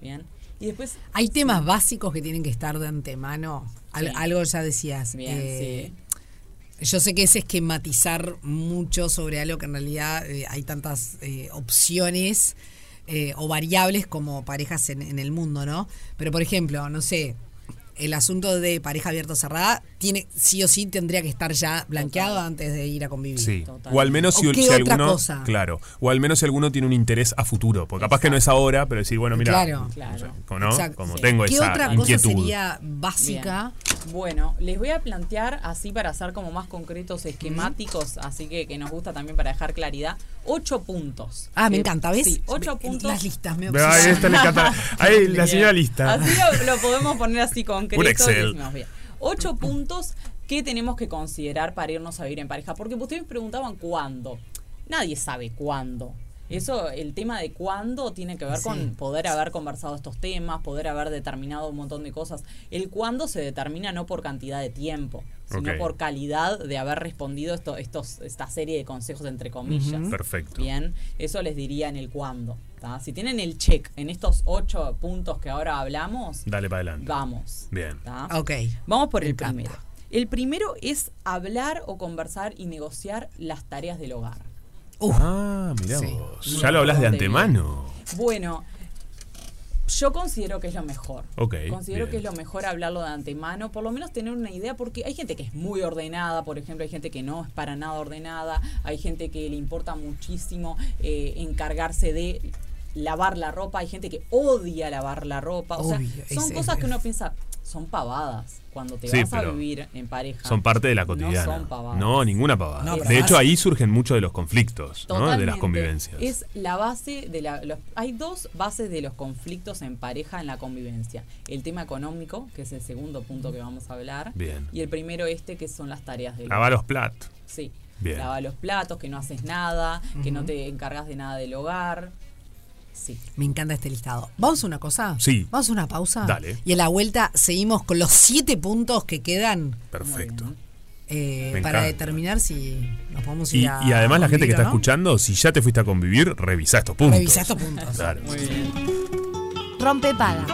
Bien. Y después. Hay temas básicos que tienen que estar de antemano. Al- Sí. Algo ya decías. Bien, eh, Yo sé que es esquematizar mucho sobre algo que en realidad eh, hay tantas eh, opciones eh, o variables como parejas en, en el mundo, ¿no? Pero por ejemplo, no sé, el asunto de pareja abierta o cerrada tiene sí o sí tendría que estar ya blanqueado antes de ir a convivir. Sí. O al menos si, ¿O si alguno. cosa? Claro. O al menos si alguno tiene un interés a futuro. Porque capaz que no es ahora, pero decir, bueno, mira. Claro. no sé, como, ¿no? Como Sí. tengo ¿Qué esa otra inquietud. cosa sería básica? Bien. Bueno, les voy a plantear así para ser como más concretos, esquemáticos, así que, que nos gusta también para dejar claridad, ocho puntos. Ah, me encanta, ¿ves? Sí, ocho Me- puntos. Las listas me ahí esta le encanta. Ahí la señora lista. Así lo, lo podemos poner así concreto. Ocho puntos que tenemos que considerar para irnos a vivir en pareja. Porque ustedes me preguntaban cuándo. Nadie sabe cuándo. Eso, el tema de cuándo tiene que ver Sí. con poder haber conversado estos temas, poder haber determinado un montón de cosas. El cuándo se determina no por cantidad de tiempo, sino por calidad de haber respondido esto, estos, esta serie de consejos entre comillas. Perfecto. Bien, eso les diría en el cuándo. ¿Tá? Si tienen el check en estos ocho puntos que ahora hablamos, Dale para adelante. vamos. Bien. ¿tá? Ok. Vamos por el primero. El primero es hablar o conversar y negociar las tareas del hogar. Ah, mirá vos. Ya lo hablas de antemano. Bueno, yo considero que es lo mejor. Ok, Considero bien. que es lo mejor hablarlo de antemano, por lo menos tener una idea, porque hay gente que es muy ordenada, por ejemplo, hay gente que no es para nada ordenada, hay gente que le importa muchísimo eh, encargarse de lavar la ropa, hay gente que odia lavar la ropa, o sea, son cosas que uno piensa, son pavadas cuando te Sí, vas a vivir en pareja. Son parte de la No cotidiana. son pavadas. No, ninguna pavada. No, de hecho, ahí surgen muchos de los conflictos, ¿no? De las convivencias. Es la base de la. los- hay dos bases de los conflictos en pareja en la convivencia. El tema económico, que es el segundo punto que vamos a hablar. Bien. Y el primero este, que son las tareas del Lavar los platos. Sí. Bien. Lavar los platos, que no haces nada, que no te encargas de nada del hogar. Sí. Me encanta este listado. ¿Vamos a una cosa? Sí. ¿Vamos a una pausa? Dale. Y a la vuelta seguimos con los siete puntos que quedan Perfecto. eh, para encanta. determinar si nos podemos Y, ir a. y además la gente que está no. escuchando, si ya te fuiste a convivir, revisa estos puntos. Revisa estos puntos. Claro. Rompe paga.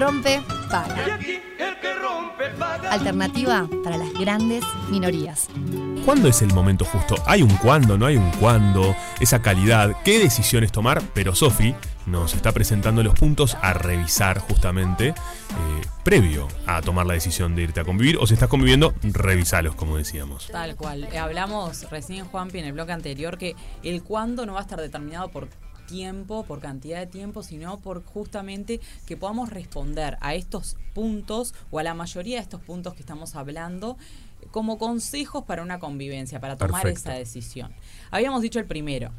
Rompe paga. Alternativa para las grandes minorías. ¿Cuándo es el momento justo? ¿Hay un cuándo? ¿No hay un cuándo? Esa calidad, ¿qué decisiones tomar? Pero Sofi nos está presentando los puntos a revisar justamente eh, previo a tomar la decisión de irte a convivir. O si estás conviviendo, revisalos, como decíamos. Tal cual. Eh, hablamos recién, Juanpi, en el bloque anterior, que el cuándo no va a estar determinado por tiempo, por cantidad de tiempo, sino por justamente que podamos responder a estos puntos o a la mayoría de estos puntos que estamos hablando como consejos para una convivencia, para tomar Perfecto. esa decisión. Habíamos dicho el primero.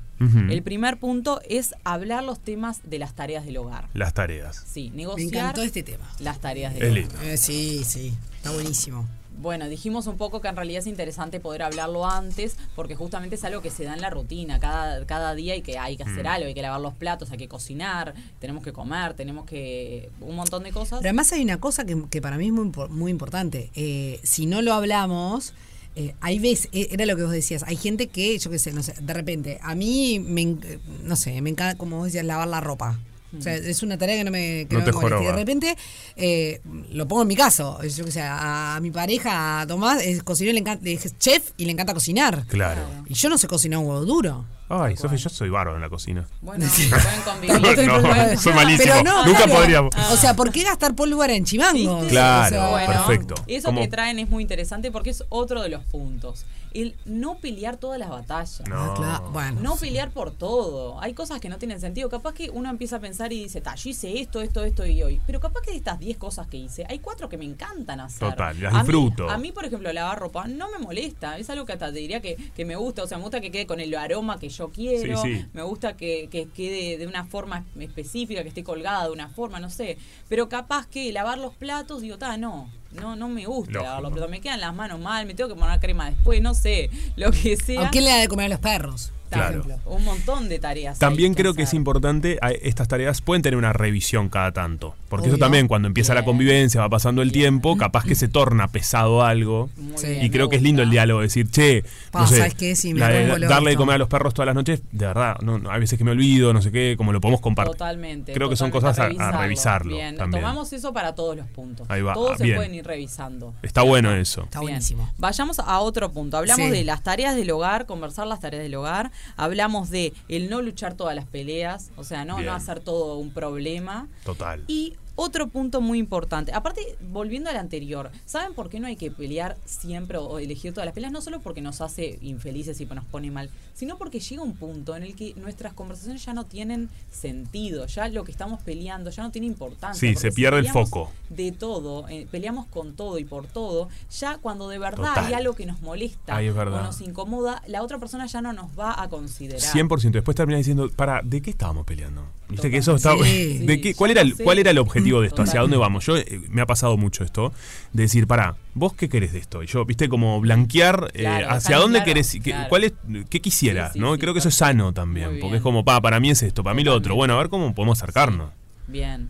El primer punto es hablar los temas de las tareas del hogar. Las tareas. Sí, Me negociar encantó este tema. las tareas del Es hogar. lindo. Eh, sí, sí, está buenísimo. Bueno, dijimos un poco que en realidad es interesante poder hablarlo antes, porque justamente es algo que se da en la rutina, cada, cada día y que hay que hacer Mm. algo, hay que lavar los platos, hay que cocinar, tenemos que comer, tenemos que... un montón de cosas. Pero además hay una cosa que, que para mí es muy, muy importante. Eh, si no lo hablamos, eh, hay veces, eh, era lo que vos decías, hay gente que, yo qué sé, no sé, de repente, a mí, me, eh, no sé, me encanta, como vos decías, lavar la ropa. O sea, es una tarea que no me, que No no te me molesta. Y de repente, eh, lo pongo en mi caso, yo que sé, a, a mi pareja, a Tomás, es cocinero, le encanta, es chef y le encanta cocinar. Claro. Y yo no sé cocinar un huevo duro. Ay, Sofi, yo soy bárbaro en la cocina. Bueno, pueden convivir. No, soy malísimo. Pero no, Nunca claro. podríamos. O sea, ¿por qué gastar pólvora en chimango? Claro, O sea, perfecto. Eso que traen es muy interesante porque es otro de los puntos. El no pelear todas las batallas. No. claro, bueno. No pelear por todo. Hay cosas que no tienen sentido. Capaz que uno empieza a pensar y dice, ta, yo hice esto, esto, esto y hoy. Pero capaz que de estas 10 cosas que hice, hay cuatro que me encantan hacer. Total, las A mí- disfruto. A mí, por ejemplo, lavar ropa no me molesta. Es algo que hasta te diría que, que me gusta. O sea, me gusta que quede con el aroma que yo quiero. Sí, sí. Me gusta que, que quede de una forma específica, que esté colgada de una forma, no sé. Pero capaz que lavar los platos, digo, ta, no. No, no me gusta Lógico. platos. Me quedan las manos mal, me tengo que poner crema después, no sé. Lo que sea. ¿A quién le da de comer a los perros? Por Claro. ejemplo? Un montón de tareas. También creo que es importante, estas tareas pueden tener una revisión cada tanto. Porque Obvio. eso también, cuando empieza la convivencia, va pasando el tiempo, capaz que se torna pesado algo. Muy Y creo que es lindo el diálogo, decir, che, Pa, no sé, ¿sabes qué? Sí, me la de pongo el darle de comer a los perros todas las noches, de verdad, no, no, hay veces que me olvido, no sé qué, como lo podemos compartir. Totalmente. Creo que son cosas a- a revisarlo Bien, también. tomamos eso para todos los puntos. Ahí va, Todos ah, se bien. pueden ir revisando. Está bueno eso. Está buenísimo. Vayamos a otro punto. Hablamos Sí. de las tareas del hogar, conversar las tareas del hogar. Hablamos de el no luchar todas las peleas, o sea, no, Bien. no hacer todo un problema. Total. Y otro punto muy importante, aparte, volviendo al anterior, ¿saben por qué no hay que pelear siempre o, elegir todas las peleas? No solo porque nos hace infelices y nos pone mal, sino porque llega un punto en el que nuestras conversaciones ya no tienen sentido, ya lo que estamos peleando ya no tiene importancia. Sí, se pierde el foco. De todo, eh, peleamos con todo y por todo, ya cuando de verdad Total. hay algo que nos molesta Ay, o nos incomoda, la otra persona ya no nos va a considerar. 100%. Después termina diciendo, para, ¿de qué estábamos peleando? ¿Viste que eso está... Sí. ¿de Sí, qué, cuál, era el. ¿Cuál era el objetivo de esto? ¿Hacia dónde vamos? Yo eh, Me ha pasado mucho esto, de decir, para, ¿vos qué querés de esto? Y yo, viste, como blanquear eh, Claro, hacia dónde claro, querés, qué, claro. cuál es, qué quisieras, Sí, sí, ¿no? Sí, creo que eso es sano también, porque es como, pa, para mí es esto, para mí lo otro. Bueno, a ver cómo podemos acercarnos. Bien.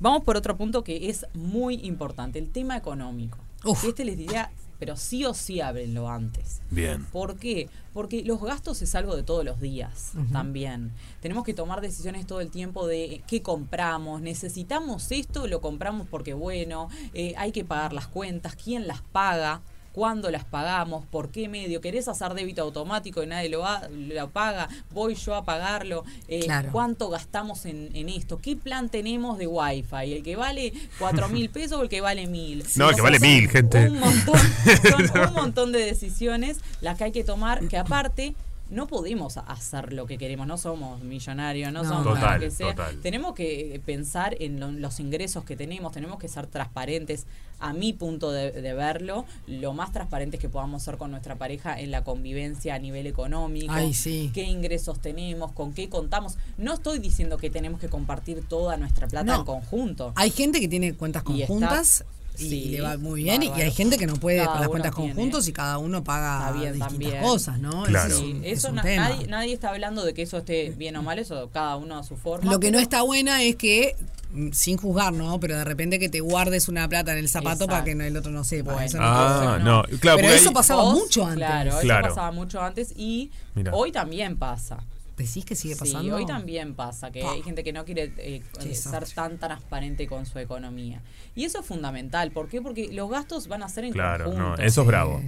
Vamos por otro punto que es muy importante, el tema económico. Uf. Este les diría, pero sí o sí ábrenlo antes. Bien. ¿Por qué? Porque los gastos es algo de todos los días también. Tenemos que tomar decisiones todo el tiempo de qué compramos, necesitamos esto, lo compramos porque bueno, eh, hay que pagar las cuentas, quién las paga, cuándo las pagamos, por qué medio, querés hacer débito automático y nadie lo, ha- lo paga, voy yo a pagarlo, eh, Claro. cuánto gastamos en, en esto, qué plan tenemos de wifi, el que vale cuatro mil pesos o el que vale mil. No, el que vale mil, gente. Un montón, son un montón de decisiones las que hay que tomar, que aparte no podemos hacer lo que queremos, no somos millonarios, no, No. somos Total, lo que sea. total. Tenemos que pensar en lo- los ingresos que tenemos, tenemos que ser transparentes, a mi punto de, de verlo, lo más transparentes que podamos ser con nuestra pareja en la convivencia a nivel económico. Ay, sí. qué ingresos tenemos, con qué contamos. No estoy diciendo que tenemos que compartir toda nuestra plata No. en conjunto. Hay gente que tiene cuentas conjuntas y, sí, le va muy bien y hay gente que no puede Cada con las cuentas tiene. conjuntos y cada uno paga bien distintas también. cosas, ¿no? Claro. Ese es Sí, un, es eso un na- tema. nadie, nadie está hablando de que eso esté bien o mal, eso cada uno a su forma. Lo que no está buena es que, mm, sin juzgar, ¿no? Pero de repente que te guardes una plata en el zapato para que no- el otro no sepa. Bueno. Eso no Ah, no, claro, Pero eso ahí- pasaba Vos, mucho antes. Claro, Claro. eso pasaba mucho antes y Mirá. hoy también pasa. ¿Decís que sigue pasando? Sí, hoy también pasa, que Pa. hay gente que no quiere eh, Qué ser tan transparente con su economía. Y eso es fundamental. ¿Por qué? Porque los gastos van a ser en Claro, no, conjunto. eso es bravo.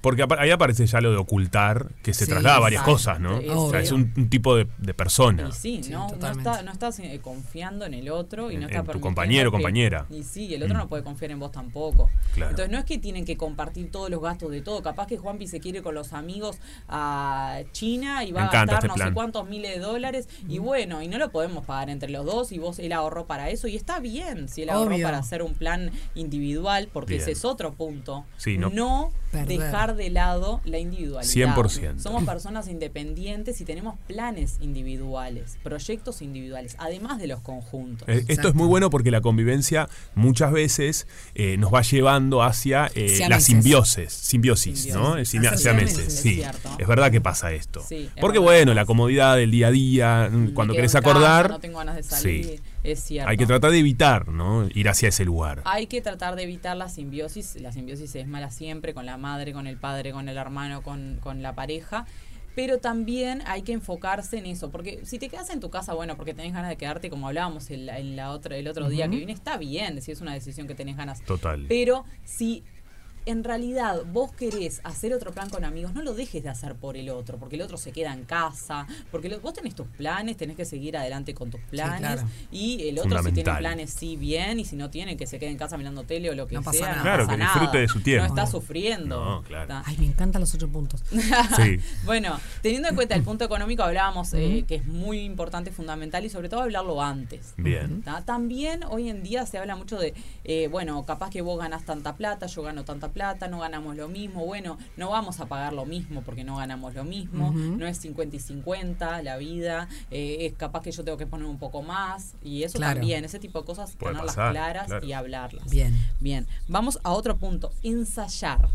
Porque ahí aparece ya lo de ocultar, que se Sí, traslada a varias cosas, ¿no? Es- O sea, es un, un tipo de, de persona. Y sí, no, no, está, no estás eh, confiando en el otro y En- no en está tu permitiendo compañero compañera. Y sí, el otro Mm. no puede confiar en vos tampoco. Claro. Entonces no es que tienen que compartir todos los gastos de todo. Capaz que Juanpi se quiere con los amigos a China y va Me a encanta gastar este no plan. sé cuántos miles de dólares y bueno, y no lo podemos pagar entre los dos y vos él ahorró para eso y está bien si él ahorró Obvio. para hacer un plan individual porque Bien. ese es otro punto. Sí, no- Perder. dejar de lado la individualidad. 100%. Somos personas independientes y tenemos planes individuales, proyectos individuales, además de los conjuntos. Eh, Esto es muy bueno porque la convivencia muchas veces eh, nos va llevando hacia eh, la simbiosis, simbiosis, ¿no? Es sí. cierto. Es verdad que pasa esto. Sí, es porque verdad. bueno, la comodidad del día a día, Me cuando querés casa, acordar, no tengo ganas de salir, sí. Es cierto. hay que tratar de evitar, ¿no? Ir hacia ese lugar. Hay que tratar de evitar la simbiosis. La simbiosis es mala siempre con la madre, con el padre, con el hermano, con, con la pareja. Pero también hay que enfocarse en eso. Porque si te quedas en tu casa, bueno, porque tenés ganas de quedarte, como hablábamos el, el, la otra, el otro día que viene, está bien si es una decisión que tenés ganas. Total. Pero si en realidad vos querés hacer otro plan con amigos, no lo dejes de hacer por el otro, porque el otro se queda en casa, porque lo- vos tenés tus planes, tenés que seguir adelante con tus planes, claro. y el otro si tiene planes sí bien, y si no tiene que se quede en casa mirando tele o lo que No pasa sea, nada. no Claro, pasa que disfrute nada. de su tiempo. No está sufriendo. No, claro. Está- Ay, me encantan los ocho puntos. Sí. bueno, teniendo en cuenta el punto económico, hablábamos eh, que es muy importante, fundamental y sobre todo hablarlo antes. Bien. ¿tá? También hoy en día se habla mucho de, eh, bueno, capaz que vos ganás tanta plata, yo gano tanta plata, no ganamos lo mismo, bueno, no vamos a pagar lo mismo porque no ganamos lo mismo, no es 50 y 50 la vida, eh, es capaz que yo tengo que poner un poco más y eso Claro. también, ese tipo de cosas, Puede tenerlas pasar, claras claro. y hablarlas. Bien. Bien, vamos a otro punto, ensayar.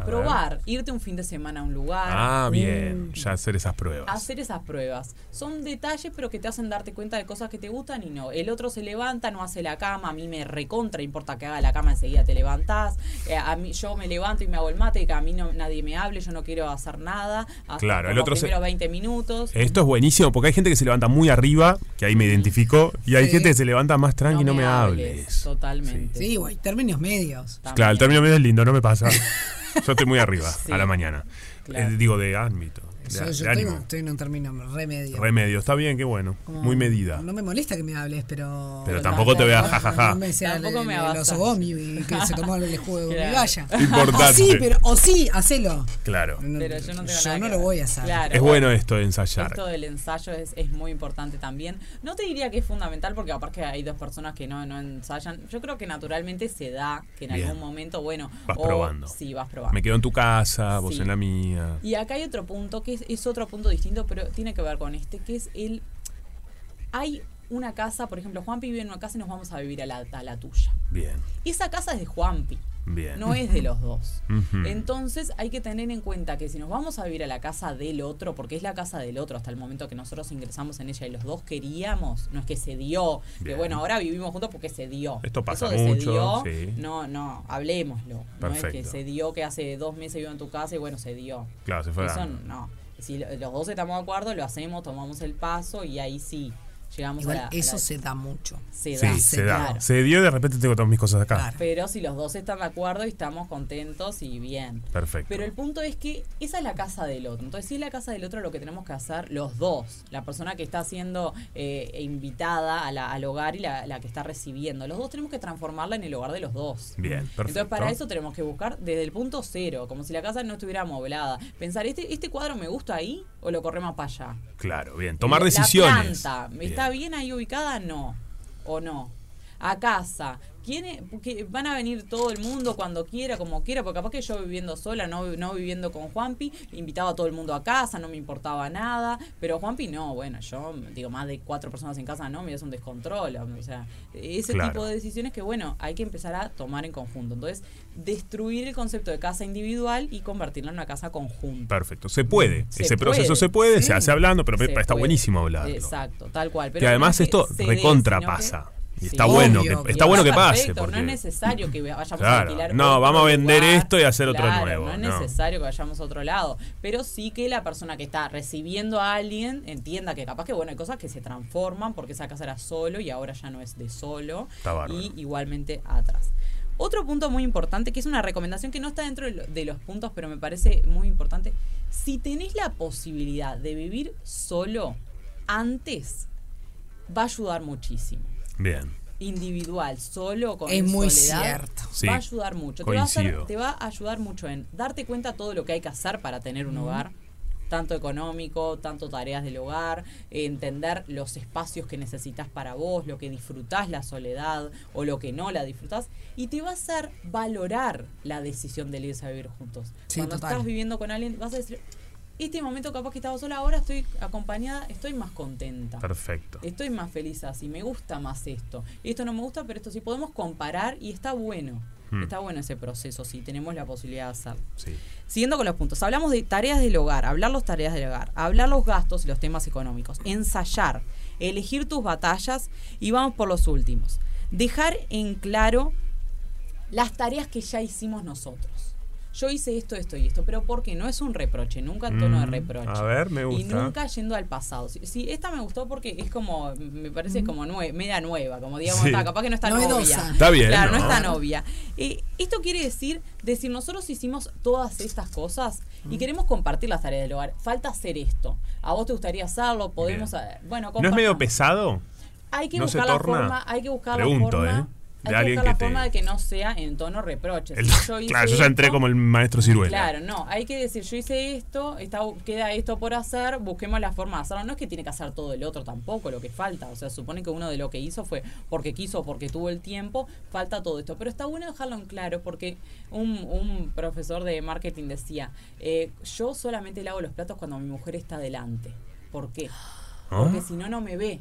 A ver. Probar, irte un fin de semana a un lugar. Ah, bien. Mm. Ya hacer esas pruebas. Hacer esas pruebas. Son detalles, pero que te hacen darte cuenta de cosas que te gustan y no. El otro se levanta, no hace la cama. A mí me recontra importa que haga la cama, enseguida te levantás. Eh, a mí, yo me levanto y me hago el mate, que a mí no, nadie me hable, yo no quiero hacer nada. Hasta Claro, el otro se- primeros 20 minutos. Esto es buenísimo porque hay gente que se levanta muy arriba, que ahí me identificó, y hay Sí. gente que se levanta más tranqui, no, me, hables. Totalmente. Sí, güey, términos medios. Claro, el término medio es lindo, no me pasa. Yo estoy muy arriba Sí. a la mañana. Claro. Eh, digo, de ámbito, de, Yo, de yo estoy, ánimo. estoy en un término remedio. Remedio, está bien, qué bueno. Como- Muy medida. No me molesta que me hables, pero. Pero tampoco te veas jajaja. No me sea Tampoco el- me el avasalles. osogomi y que se tomó el juego de Claro. mi valla. Importante. O sí, pero, o sí, hacelo. Claro. Pero yo no tengo Yo nada no que lo voy a hacer. Claro. Es bueno esto de ensayar. Esto del ensayo es, es muy importante también. No te diría que es fundamental porque aparte que hay dos personas que no, no ensayan. Yo creo que naturalmente se da que en Bien. algún momento, bueno, Vas o- probando. Sí, vas probando. Me quedo en tu casa, vos Sí. en la mía. Y acá hay otro punto que es, es otro punto distinto, pero tiene que ver con este, que es el... Hay una casa, por ejemplo, Juanpi vive en una casa y nos vamos a vivir a la, a la tuya. Bien, Esa casa es de Juanpi, bien. no es de los dos. Entonces hay que tener en cuenta que si nos vamos a vivir a la casa del otro, porque es la casa del otro hasta el momento que nosotros ingresamos en ella y los dos queríamos, no es que se dio, que bueno, ahora vivimos juntos porque se dio. Esto pasa Eso de se mucho, dio, sí. no, no, hablemoslo. No es que se dio que hace dos meses vivo en tu casa y bueno, se dio. Claro, se fue Eso dando. no. Si lo- los dos estamos de acuerdo, lo hacemos, tomamos el paso y ahí sí llegamos Igual a la. a eso la- se da mucho. se Sí, da, se da. claro. Se dio y de repente tengo todas mis cosas acá. Pero si los dos están de acuerdo y estamos contentos y bien. Perfecto. Pero el punto es que esa es la casa del otro. Entonces, si es la casa del otro, lo que tenemos que hacer los dos, la persona que está siendo eh, invitada a la- al hogar y la, la que está recibiendo, los dos tenemos que transformarla en el hogar de los dos. Bien, perfecto. Entonces, para eso tenemos que buscar desde el punto cero, como si la casa no estuviera amoblada. Pensar, ¿este, este cuadro me gusta ahí o lo corremos para allá? Claro, bien. Tomar La decisiones. planta, Bien. ¿Está bien ahí ubicada? No. ¿O no? A casa. ¿Quién porque van a venir todo el mundo cuando quiera, como quiera, porque capaz que yo viviendo sola, no, no viviendo con Juanpi, invitaba a todo el mundo a casa, no me importaba nada, pero Juanpi no, bueno, yo digo, más de cuatro personas en casa no, me das un descontrol, o sea, ese Claro. tipo de decisiones que, bueno, hay que empezar a tomar en conjunto. Entonces, destruir el concepto de casa individual y convertirla en una casa conjunta. Perfecto. Se puede. Se Ese proceso se puede, sí. se hace hablando, pero Se está puede. buenísimo hablarlo. Exacto, tal cual. Pero que además es esto se Y Sí, está bueno obvio. que, está bueno que pase. perfecto, porque- No es necesario que vayamos a alquilar. No, otro vamos a vender lugar. esto y hacer otro Claro, nuevo, No es no. necesario que vayamos a otro lado. Pero sí que la persona que está recibiendo a alguien entienda que capaz que, bueno, hay cosas que se transforman porque esa casa era solo y ahora ya no es de solo. Está y igualmente atrás. Otro punto muy importante, que es una recomendación que no está dentro de los puntos, pero me parece muy importante. Si tenés la posibilidad de vivir solo antes, va a ayudar muchísimo Bien. individual, solo con Es muy soledad, cierto. Sí, va a ayudar mucho. Te va a, hacer- coincido. te va a ayudar mucho en darte cuenta todo lo que hay que hacer para tener un hogar, tanto económico, tanto tareas del hogar, entender los espacios que necesitas para vos, lo que disfrutás la soledad o lo que no la disfrutás, y te va a hacer valorar la decisión de irse a vivir juntos. Sí, Cuando total. estás viviendo con alguien, vas a decir, este momento capaz que estaba sola, ahora estoy acompañada, estoy más contenta. Perfecto. Estoy más feliz así, me gusta más esto. Esto no me gusta, pero esto sí podemos comparar y está bueno. Hmm. Está bueno ese proceso, si tenemos la posibilidad de hacerlo. Sí. Siguiendo con los puntos, hablamos de tareas del hogar, hablar las tareas del hogar, hablar los gastos y los temas económicos, ensayar, elegir tus batallas y vamos por los últimos. Dejar en claro las tareas que ya hicimos nosotros. Yo hice esto, esto y esto, pero porque no es un reproche, nunca en tono de Mm, reproche. a ver, me Y gusta. nunca yendo al pasado. Sí, sí, esta me gustó porque es como, me parece como nue- media nueva, como digamos, Sí. está, capaz que no está Novedosa. novia. Está bien, Claro, no, ¿no? está novia. Eh, esto quiere decir, decir, nosotros hicimos todas estas cosas y queremos compartir las tareas del hogar. Falta hacer esto. ¿A vos te gustaría hacerlo? Podemos, Bien. bueno, ¿No es medio pesado? Hay que ¿No se buscar la forma, hay que buscar Pregunto, la forma. ¿eh? Hay De que alguien buscar la que te- forma de que no sea en tono reproche. El- Si yo hice claro, yo ya entré esto- como el maestro ciruela. Claro, no, hay que decir, yo hice esto, está, queda esto por hacer, busquemos la forma de hacerlo. No es que tiene que hacer todo el otro tampoco, lo que falta. O sea, supone que uno de lo que hizo fue porque quiso, porque tuvo el tiempo, falta todo esto. Pero está bueno dejarlo en claro porque un, un profesor de marketing decía, eh, yo solamente le hago los platos cuando mi mujer está delante. ¿Por qué? ¿Ah? Porque si no, no me ve.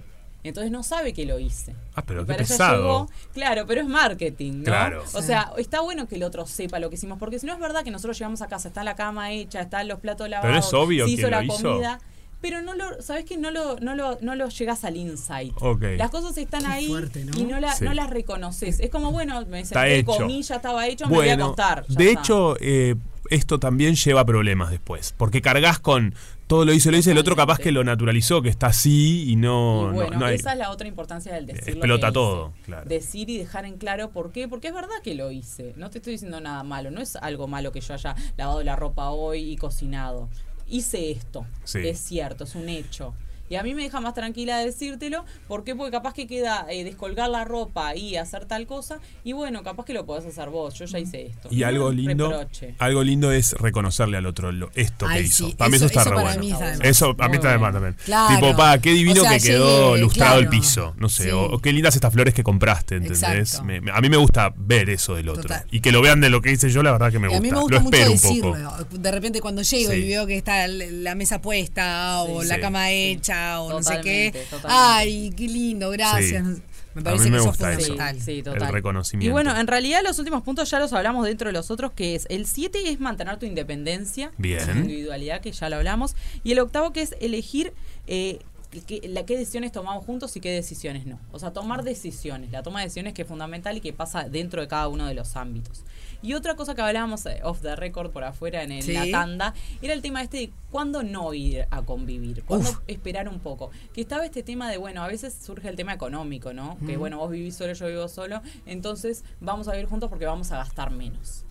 Entonces no sabe que lo hice. Ah, pero Y qué pesado. llegó- claro, pero es marketing, ¿no? Claro. O Sí. sea, está bueno que el otro sepa lo que hicimos, porque si no es verdad que nosotros llegamos a casa, está la cama hecha, están los platos lavados, Pero es obvio se hizo la lo hizo. comida. Pero no lo, ¿sabes qué? No lo, no lo, no lo llegas al insight. Ok. Las cosas están Qué ahí fuerte, ¿no? y no, la, Sí. no las reconoces. Es como, bueno, me Está senté, ya estaba hecho, me voy a acostar. de está. hecho, eh, esto también lleva problemas después. Porque cargas con todo lo hice, lo hice, el otro capaz que lo naturalizó, que está así y no, Y bueno, no, no hay. esa es la otra importancia del decir. lo Explota todo, claro. Decir y dejar en claro por qué. Porque es verdad que lo hice. No te estoy diciendo nada malo. No es algo malo que yo haya lavado la ropa hoy y cocinado. Hice esto. Sí. Es cierto, es un hecho. Y a mí me deja más tranquila decírtelo. ¿Por qué? Porque capaz que queda eh, descolgar la ropa y hacer tal cosa. Y bueno, capaz que lo podés hacer vos. Yo ya hice esto. Y no algo lindo, reproche. algo lindo es reconocerle al otro lo- esto que hizo. para mí eso, eso- está eso re para bueno. mí está de más. Eso a mí está de más también. Claro. Tipo, pa, qué divino O sea, que quedó llegué, lustrado el piso. No sé, Sí. o, o qué lindas estas flores que compraste, ¿entendés? Me- me- a mí me gusta ver eso del otro. Total. Y que lo vean de lo que hice yo, la verdad que me gusta. a mí me gusta lo mucho espero un decirlo. poco. De repente cuando llego Sí. y veo que está la mesa puesta o Sí. la Sí. cama hecha o no sé qué. Totalmente, totalmente. Ay, qué lindo, gracias. Sí. Me A parece mí me que eso es gusta eso. fundamental. Sí, El reconocimiento. Y bueno, en realidad los últimos puntos ya los hablamos dentro de los otros, que es el 7 es mantener tu independencia, Bien. tu individualidad, que ya lo hablamos, y el octavo que es elegir eh, qué, la, qué decisiones tomamos juntos y qué decisiones no. O sea, tomar decisiones, la toma de decisiones que es fundamental y que pasa dentro de cada uno de los ámbitos. Y otra cosa que hablábamos eh, off the record por afuera en el- Sí. la tanda era el tema este de cuándo no ir a convivir, cuándo Uf. esperar un poco. Que estaba este tema de, bueno, a veces surge el tema económico, ¿no? Que bueno, vos vivís solo, yo vivo solo, entonces vamos a vivir juntos porque vamos a gastar menos.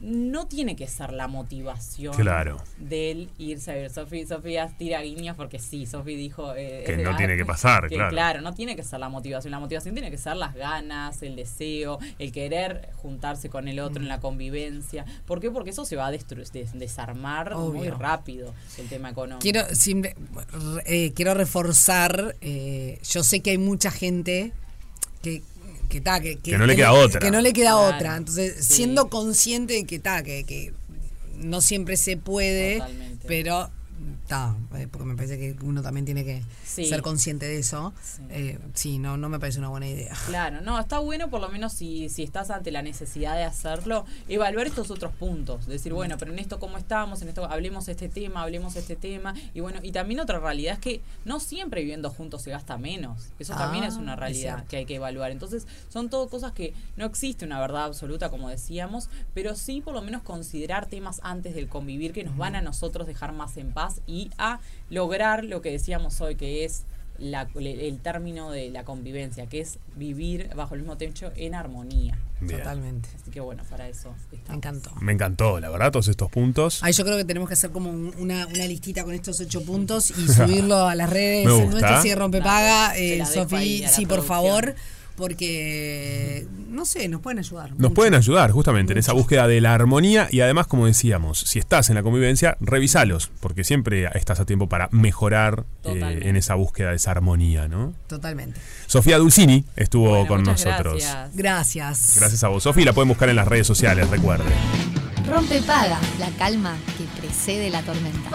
No tiene que ser la motivación Claro. del irse a vivir. Sofi, Sofía tira guiños porque sí, Sofi dijo... eh, Que no tiene que pasar, que claro. Claro, no tiene que ser la motivación. La motivación tiene que ser las ganas, el deseo, el querer juntarse con el otro en la convivencia. ¿Por qué? Porque eso se va a des- desarmar muy rápido, el tema económico. Quiero, simple- eh, quiero reforzar, eh, yo sé que hay mucha gente que que, ta, que, Que no le queda otra. Que no le queda Claro, otra. Entonces, sí. siendo consciente de que, ta, que, que no siempre se puede, Totalmente. pero ta, eh, porque me parece que uno también tiene que Sí. ser consciente de eso. Eh, sí, no, no me parece una buena idea. Claro, no, está bueno por lo menos si, si estás ante la necesidad de hacerlo, evaluar estos otros puntos. Decir, bueno, pero en esto cómo estamos, en esto hablemos este tema, hablemos este tema. Y bueno, y también otra realidad es que no siempre viviendo juntos se gasta menos. Eso también Ah, es una es realidad que hay que evaluar. Entonces, son todo cosas que no existe una verdad absoluta, como decíamos, pero sí por lo menos considerar temas antes del convivir que nos van a nosotros dejar más en paz y a lograr lo que decíamos hoy, que es la- el, término de la convivencia, que es vivir bajo el mismo techo en armonía. Bien. Totalmente. Así que bueno, para eso Me encantó. Me encantó, la verdad, todos estos puntos. Ay, yo creo que tenemos que hacer como un- una, una listita con estos ocho puntos y subirlo a las redes Me gusta. nuestras y rompepaga. Dale, Eh, se la dejo ahí Sofi, a la sí, por favor, porque no sé, nos pueden ayudar. Nos pueden ayudar justamente en esa búsqueda de la armonía y además, como decíamos, si estás en la convivencia, revisalos, porque siempre estás a tiempo para mejorar eh, en esa búsqueda de esa armonía, ¿no? Totalmente. Sofía Dulcini estuvo Bueno, con nosotros. Gracias. Gracias. Gracias a vos, Sofía, la pueden buscar en las redes sociales, recuerde. Rompe paga, la calma que precede la tormenta.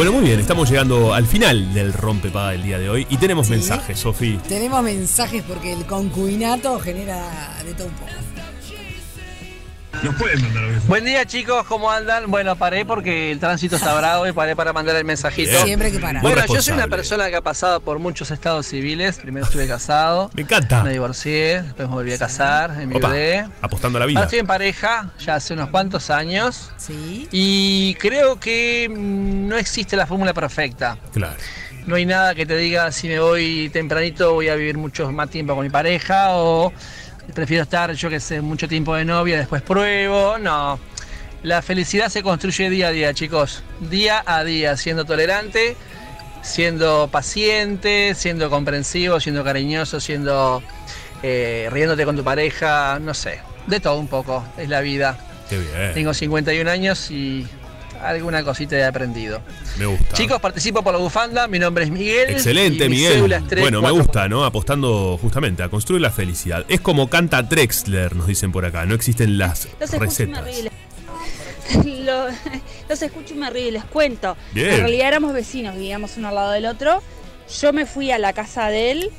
Bueno, muy bien, estamos llegando al final del rompepaga del día de hoy y tenemos mensajes, Sofía. Tenemos mensajes porque el concubinato genera de todo un poco. Nos pueden mandar Buen día chicos, ¿cómo andan? Bueno, paré porque el tránsito está bravo y paré para mandar el mensajito. Bien. Siempre hay que parar. Bueno, yo soy una persona que ha pasado por muchos estados civiles. Primero estuve casado. Me encanta. Me divorcié, después me volví a casar, me enviudé. apostando a la Ahora vida. estoy en pareja ya hace unos cuantos años. Sí. Y creo que mm, no existe la fórmula perfecta. Claro. No hay nada que te diga si me voy tempranito voy a vivir mucho más tiempo con mi pareja o prefiero estar, yo que sé, mucho tiempo de novia, después pruebo. No. La felicidad se construye día a día, chicos. Día a día, siendo tolerante, siendo paciente, siendo comprensivo, siendo cariñoso, siendo eh, riéndote con tu pareja, no sé. De todo un poco, es la vida. Qué bien. Tengo 51 años y alguna cosita he aprendido. Me gusta. Chicos, participo por la bufanda. Mi nombre es Miguel. Excelente, Miguel. cédula es 3, bueno, me 4, gusta, ¿no? Apostando justamente a construir la felicidad. Es como canta Drexler, nos dicen por acá. No existen las Los escucho y me recetas. río y les- Lo- los escucho y me río y les cuento. Bien. En realidad éramos vecinos, vivíamos uno al lado del otro. Yo me fui a la casa de él.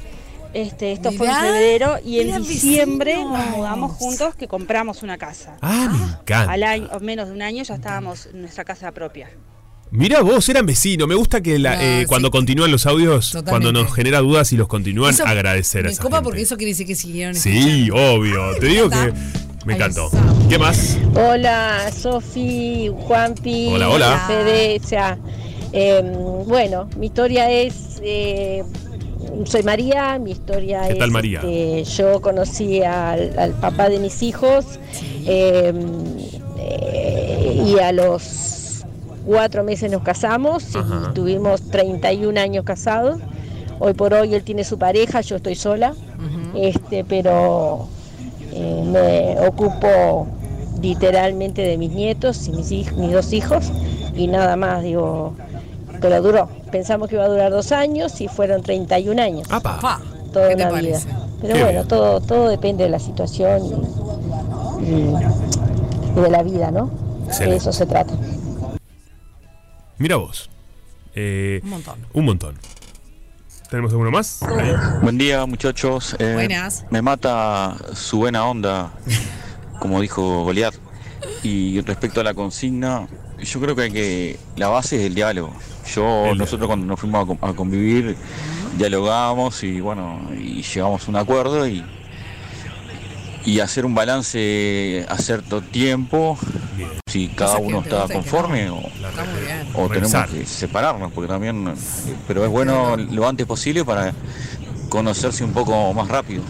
Este, esto fue en febrero y en diciembre vecinos. nos mudamos juntos que compramos una casa. Ah, me encanta. Al año, o menos de un año ya estábamos en nuestra casa propia. Mira vos, eran vecinos. Me gusta que la- No, eh, sí. cuando continúan los audios, Totalmente. cuando nos genera dudas y los continúan, Eso agradecer a Me esa copa gente. porque eso quiere decir que siguieron Sí, obvio. Te digo que me encantó. ¿Qué más? Hola, Sofi, Juanpi, Hola, hola. Fede, o sea, eh, bueno, mi historia es, eh, soy María, mi historia ¿Qué es, tal, María? este, yo conocí al, al papá de mis hijos eh, eh, y a los cuatro meses nos casamos y tuvimos 31 años casados. Hoy por hoy él tiene su pareja, yo estoy sola, este, pero eh, me ocupo literalmente de mis nietos y mis, mis dos hijos y nada más, digo, pero duró. Pensamos que iba a durar dos años y fueron 31 años. Toda ¿Qué te una vida. Pero Qué bueno, bien. todo, todo depende de la situación y, y- y de la vida, ¿no? De eso se trata. Mira vos. Eh, Un montón. Un montón. ¿Tenemos alguno más? Buen día muchachos. Eh, Buenas. Me mata su buena onda, como dijo Goliat. Y respecto a la consigna, yo creo que, hay que la base es el diálogo. Yo, nosotros cuando nos fuimos a, con- a convivir, dialogamos y bueno, y llegamos a un acuerdo y, y hacer un balance a cierto tiempo, si cada uno está conforme o, o tenemos Revisar. que separarnos, porque también, pero es bueno lo antes posible para conocerse un poco más rápido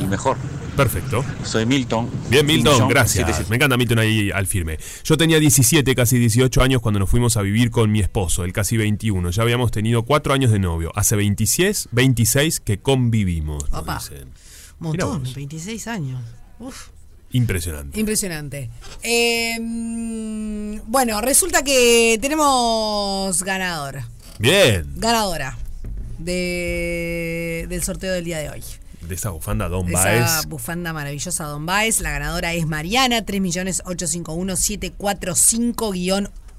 y mejor. Perfecto. Soy Milton. Bien, Milton, gracias. 77. Me encanta Milton ahí al firme. Yo tenía 17, casi 18 años cuando nos fuimos a vivir con mi esposo, el casi 21. Ya habíamos tenido 4 años de novio. Hace 26, 26 que convivimos. Papá. Montón, Mirá 26 años. Uf. Impresionante. Impresionante. Eh, mm, bueno, resulta que tenemos ganadora. Bien. Ganadora de, del sorteo del día de hoy. De esta bufanda Don Esa Baez. bufanda maravillosa Don Baez. La ganadora es Mariana,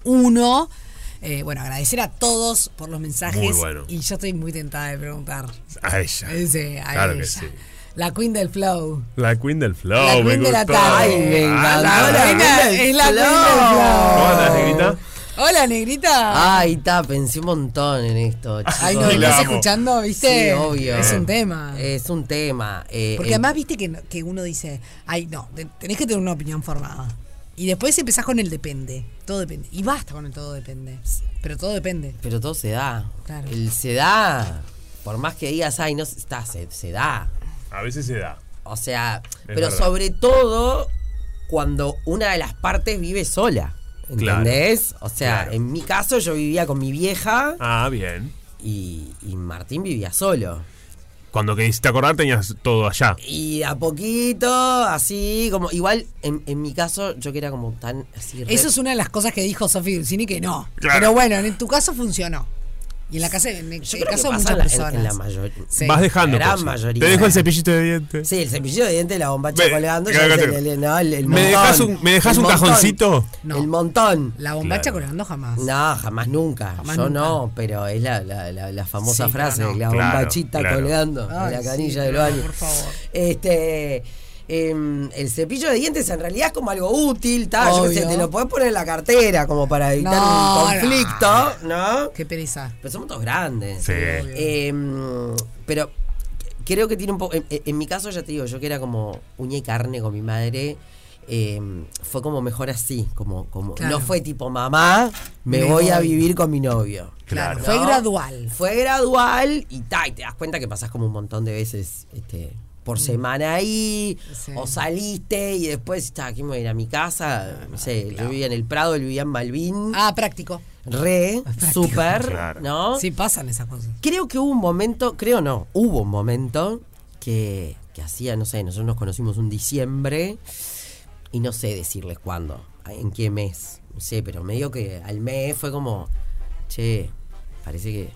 3.851.745-1. Eh, bueno, agradecer a todos por los mensajes. Muy bueno. Y yo estoy muy tentada de preguntar. A ella. Ese, a claro que ella. sí. La Queen del Flow. La Queen del Flow, La me Queen de la gustó. tarde. Ay, me Ah, la La es la Queen del Flow. ¿Cómo andás, negrita? Hola, negrita. Ay, ta, pensé un montón en esto, chicos. Ay, no, ¿estás escuchando? ¿Viste? Sí, obvio. Es un tema. Es un tema. eh, Porque eh, además, viste que, que uno dice, ay, no, te- tenés que tener una opinión formada. Y después empezás con el depende. Todo depende. Y basta con el todo depende. Pero todo depende. Pero todo se da. Claro. El se da. Por más que digas, ay, no, está, se, se da. A veces se da. O sea, Es pero verdad. sobre todo cuando una de las partes vive sola. Claro. ¿Entendés? O sea, Claro. en mi caso yo vivía con mi vieja Ah, bien. y, y Martín vivía solo. Cuando que te acordar tenías todo allá. Y a poquito, así, como. Igual, en, en mi caso, yo que era como tan así. re- Eso es una de las cosas que dijo Sofía Dulcini que no. Claro. Pero bueno, en tu caso funcionó. Y en la casa, en el Yo caso creo que de pasa muchas en la, en- personas. en la mayoría. Sí. Vas dejando La gran cosas. mayoría. Te dejo el cepillito de dientes. Sí, el cepillo de dientes, la bombacha Ve, colgando. claro, ya claro. el- el- no, el- el ¿Me montón. dejas un- me dejas El un montón. cajoncito? El montón. La bombacha Claro. colgando jamás. No, jamás nunca. Jamás Yo nunca. no, pero es la, la, la, la famosa Sí, frase, pero no. la Claro, bombachita claro. colgando Ay, la sí, canilla pero del no, baño. por favor. Este. Em, el cepillo de dientes en realidad es como algo útil, ta, yo qué sé, Obvio. te lo podés poner en la cartera como para evitar No, un conflicto, ¿no? Qué pereza. Pero somos todos grandes. Sí. Em, pero creo que tiene un poco. En, en mi caso, ya te digo, yo que era como uña y carne con mi madre. em, fue como mejor así, como, como Claro. no fue tipo mamá, me, Me voy, a vivir con mi novio. Claro, ¿No? fue gradual. Fue gradual y, ta, y te das cuenta que pasás como un montón de veces este, por semana ahí. Sí. o saliste y después, está, aquí me voy a ir a mi casa, no sé, yo vivía en el Prado, él vivía en Malvin, Ah, práctico. re, súper, Claro. ¿no? Sí, pasan esas cosas. Creo que hubo un momento, creo no, hubo un momento que, que hacía, no sé, nosotros nos conocimos un diciembre y no sé decirles cuándo, en qué mes, no sé, pero medio que al mes fue como, che, parece que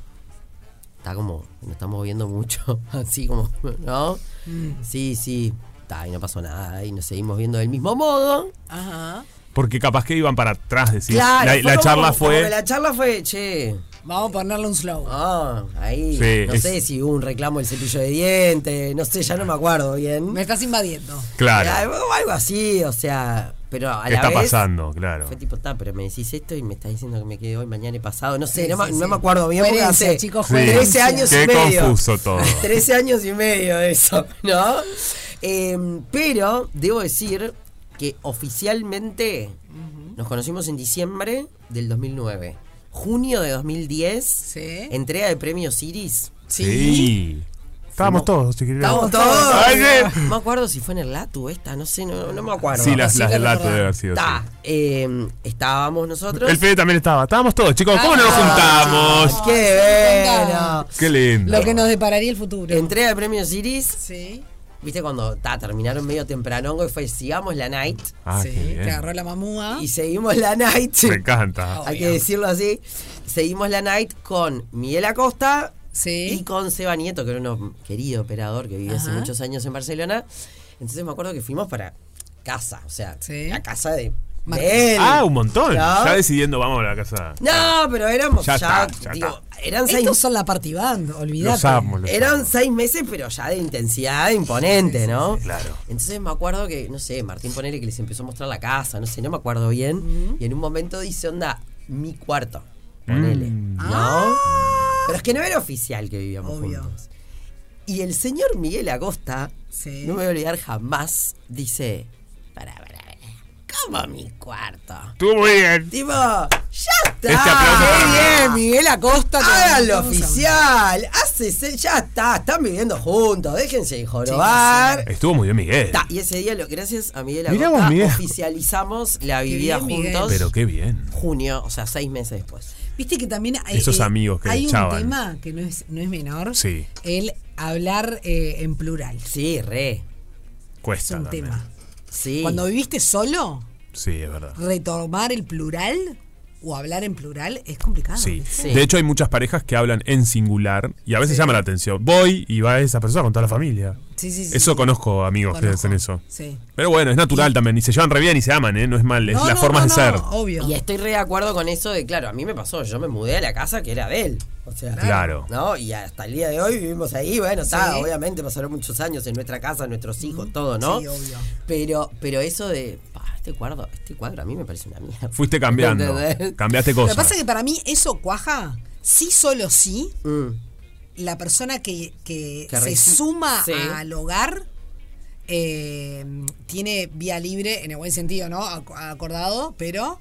está como, nos estamos viendo mucho, así como, ¿no? Mm. Sí, sí, está, y no pasó nada, y nos seguimos viendo del mismo modo. Ajá. Porque capaz que iban para atrás, decís. Claro, la charla como fue. la charla fue, che, Vamos a ponerle un slow. Ah, ahí. Sí, no es- sé si hubo un reclamo del cepillo de dientes, no sé, ya no me acuerdo bien. Me estás invadiendo. Claro. O algo así, o sea, pero a ¿Qué la está vez pasando? Claro. Fue tipo, está, pero me decís esto y me estás diciendo que me quedé hoy, mañana y pasado. No sé, Sí, no, me- sí, no sí. me acuerdo bien porque hace chicos, Sí. 13 años Qué y medio. confuso todo. 13 años y medio eso, ¿no? Eh, pero debo decir que oficialmente nos conocimos en diciembre del 2009. Junio de 2010, Sí. entrega de premios Iris. Sí. Estábamos todos, si querés. Estábamos todos. Ay, sí. No me acuerdo si fue en el Latu esta, no sé, no, no me acuerdo. Sí, las, las del la lato verdad. debe haber sido. Está, sí. eh, estábamos nosotros. El Fede también estaba. Estábamos todos, chicos. ¿Cómo no nos juntamos? ¡Qué bueno! Qué lindo. Lo que nos depararía el futuro. Entrega de premios Iris. Sí. Viste cuando ta, terminaron medio tempranongo y fue sigamos la night. Ah, sí, que agarró la mamúa. Y seguimos la night. Me encanta. Hay que decirlo así. Seguimos la night con Miguel Acosta Sí. y con Seba Nieto, que era un querido operador que vive hace muchos años en Barcelona. Entonces me acuerdo que fuimos para casa, o sea, Sí. la casa de, él. Ah, un montón. ¿No? Ya decidiendo, vamos a la casa. No, pero éramos Ya ya, está, ya digo, eran seis Estos son la party band, olvídate. Los amo, los Eran amo. seis meses, pero ya de intensidad imponente, ¿no? Claro. Entonces me acuerdo que, no sé, Martín Ponele que les empezó a mostrar la casa, no sé, no me acuerdo bien. Y en un momento dice, onda, mi cuarto. Ponele. Mm. ¿No? Pero es que no era oficial que vivíamos Obvio. juntos. Y el señor Miguel Acosta, Sí. no me voy a olvidar jamás, dice, para, para, para, ¿cómo mi cuarto? Estuvo muy bien. Tipo, ya está. Este para bien, Miguel Acosta. Háganlo oficial. Hácese, ya está. Están viviendo juntos. Déjense de jorobar. Estuvo muy bien, Miguel. Ta, y ese día, lo, gracias a Miguel Acosta, Miguel. oficializamos la vida bien, Miguel. juntos. Pero qué bien. Junio, o sea, seis meses después. Viste que también hay, Esos amigos que hay echaban. un tema que no es, no es menor. Sí. El hablar eh, en plural. Sí, re. Es Cuesta un también. tema. Sí. Cuando viviste solo, Sí, es verdad. retomar el plural o hablar en plural es complicado. Sí. De hecho, hay muchas parejas que hablan en singular y a veces llama la atención. Voy y va esa persona con toda la familia. Sí, sí, sí, Eso sí. conozco amigos que hacen eso. sí. Pero bueno, es natural también. Y se llevan re bien y se aman, ¿eh? No es mal, es No, la no, forma no, de no, ser. Obvio. Y estoy re de acuerdo con eso de, claro, a mí me pasó, yo me mudé a la casa que era de él. O sea, Claro. ¿no? Y hasta el día de hoy vivimos ahí, bueno, está, Sí. obviamente pasaron muchos años en nuestra casa, nuestros hijos, todo, ¿no? Sí, obvio. Pero, pero eso de, pa, este cuadro, este cuadro a mí me parece una mierda. Fuiste cambiando. ¿Entendés? Cambiaste Lo que cosas. pasa es que para mí eso cuaja, sí solo sí, Mm. la persona que, que Que se suma Sí. al hogar eh, tiene vía libre, en el buen sentido, ¿no? Ac- Acordado, pero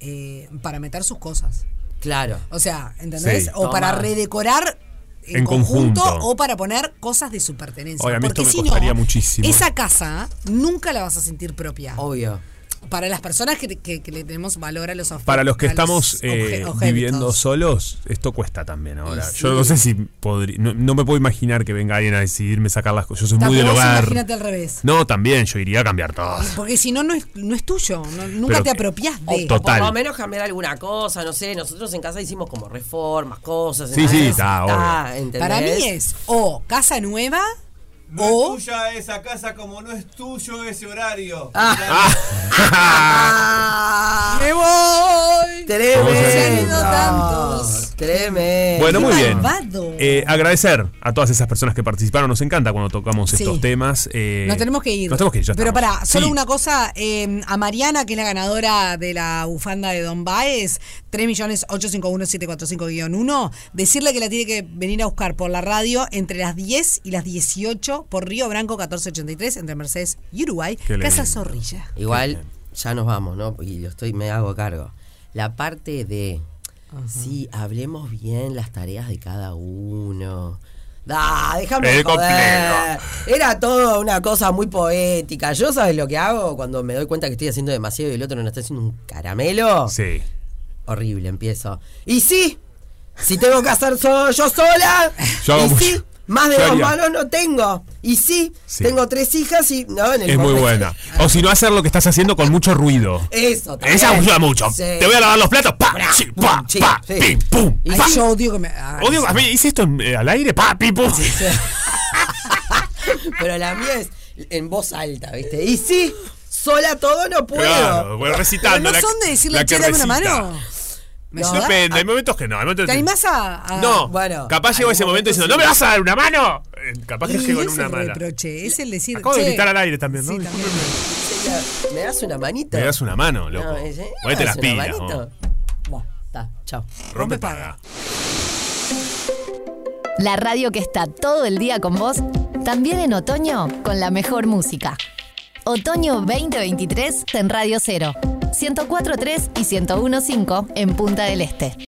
eh, para meter sus cosas. Claro. O sea, ¿entendés? Sí. o para redecorar en, En conjunto, conjunto. o para poner cosas de su pertenencia. Oye, a mí Porque esto me si costaría no, muchísimo. esa casa nunca la vas a sentir propia. Obvio. Para las personas que, que- que le tenemos valor a los objetos. Para los que estamos eh, viviendo solos esto cuesta también ahora. Yo no sé si podría. No, no me puedo imaginar que venga alguien a decidirme sacar las cosas. Yo soy muy del hogar. Imagínate al revés. No, también, yo iría a cambiar todo. Porque si no, no es, no es tuyo. no- nunca Pero te apropias de. Total. por lo menos cambiar alguna cosa, no sé, nosotros en casa hicimos como reformas, cosas. Sí, sí, está. ¿entendés? Para mí es o casa nueva No o. es tuya esa casa como no es tuyo ese horario. ¡Me voy! Se han ido Tremendo. tantos. Tremendo. Bueno, muy bien. Eh, agradecer a todas esas personas que participaron. Nos encanta cuando tocamos Sí. estos temas. eh, Nos tenemos que ir. Nos tenemos que ir, ya Pero para, solo Sí. una cosa, eh, a Mariana, que es la ganadora de la bufanda de Don Baez, 3.851.745-1, decirle que la tiene que venir a buscar por la radio entre las 10 y las 18 por Río Branco 1483, entre Mercedes y Uruguay. Casa Zorrilla. Igual, ya nos vamos, ¿no? Y lo estoy, me hago cargo. La parte de, sí, hablemos bien las tareas de cada uno. Da, déjame joder. Era todo una cosa muy poética. Yo, ¿sabes lo que hago cuando me doy cuenta que estoy haciendo demasiado y el otro no está haciendo un caramelo? Sí. Horrible, empiezo. Y sí, si tengo que hacer so- yo sola, Yo hago y mucho. sí, más de dos manos no tengo. Y sí, Sí. tengo tres hijas y no en el Es muy buena. O si no, hacer lo que estás haciendo con mucho ruido. Eso también. Esa ayuda mucho. Sí. Te voy a lavar los platos. Pa, sí, pa, pim, pum. Pa. yo odio que me. ay, Odio, a mí hice esto en- eh, al aire. Pa, pim, pum. Pero la mía es en voz alta, ¿viste? Y sí, sola todo no puedo. Claro, bueno, recitando. Pero no la- son de decirle, que dame una mano. ¿Me No? Depende, hay momentos que no. Hay momentos ¿Te animás a.? a- No, Bueno, capaz llegó ese momento diciendo, ¿no me vas a dar una mano? Eh, Capaz que Y llegó en es una el mano. reproche, es el decir. Acabo de che, gritar al aire también, ¿no? Sí, también. ¿Me das una manita? Me das una mano, loco. No, ese- Ponete ¿me las pilas. Bueno, está, chao. Rompe paga. La radio que está todo el día con vos, también en otoño con la mejor música. Otoño 2023 en Radio 0, 104.3 y 101.5 en Punta del Este.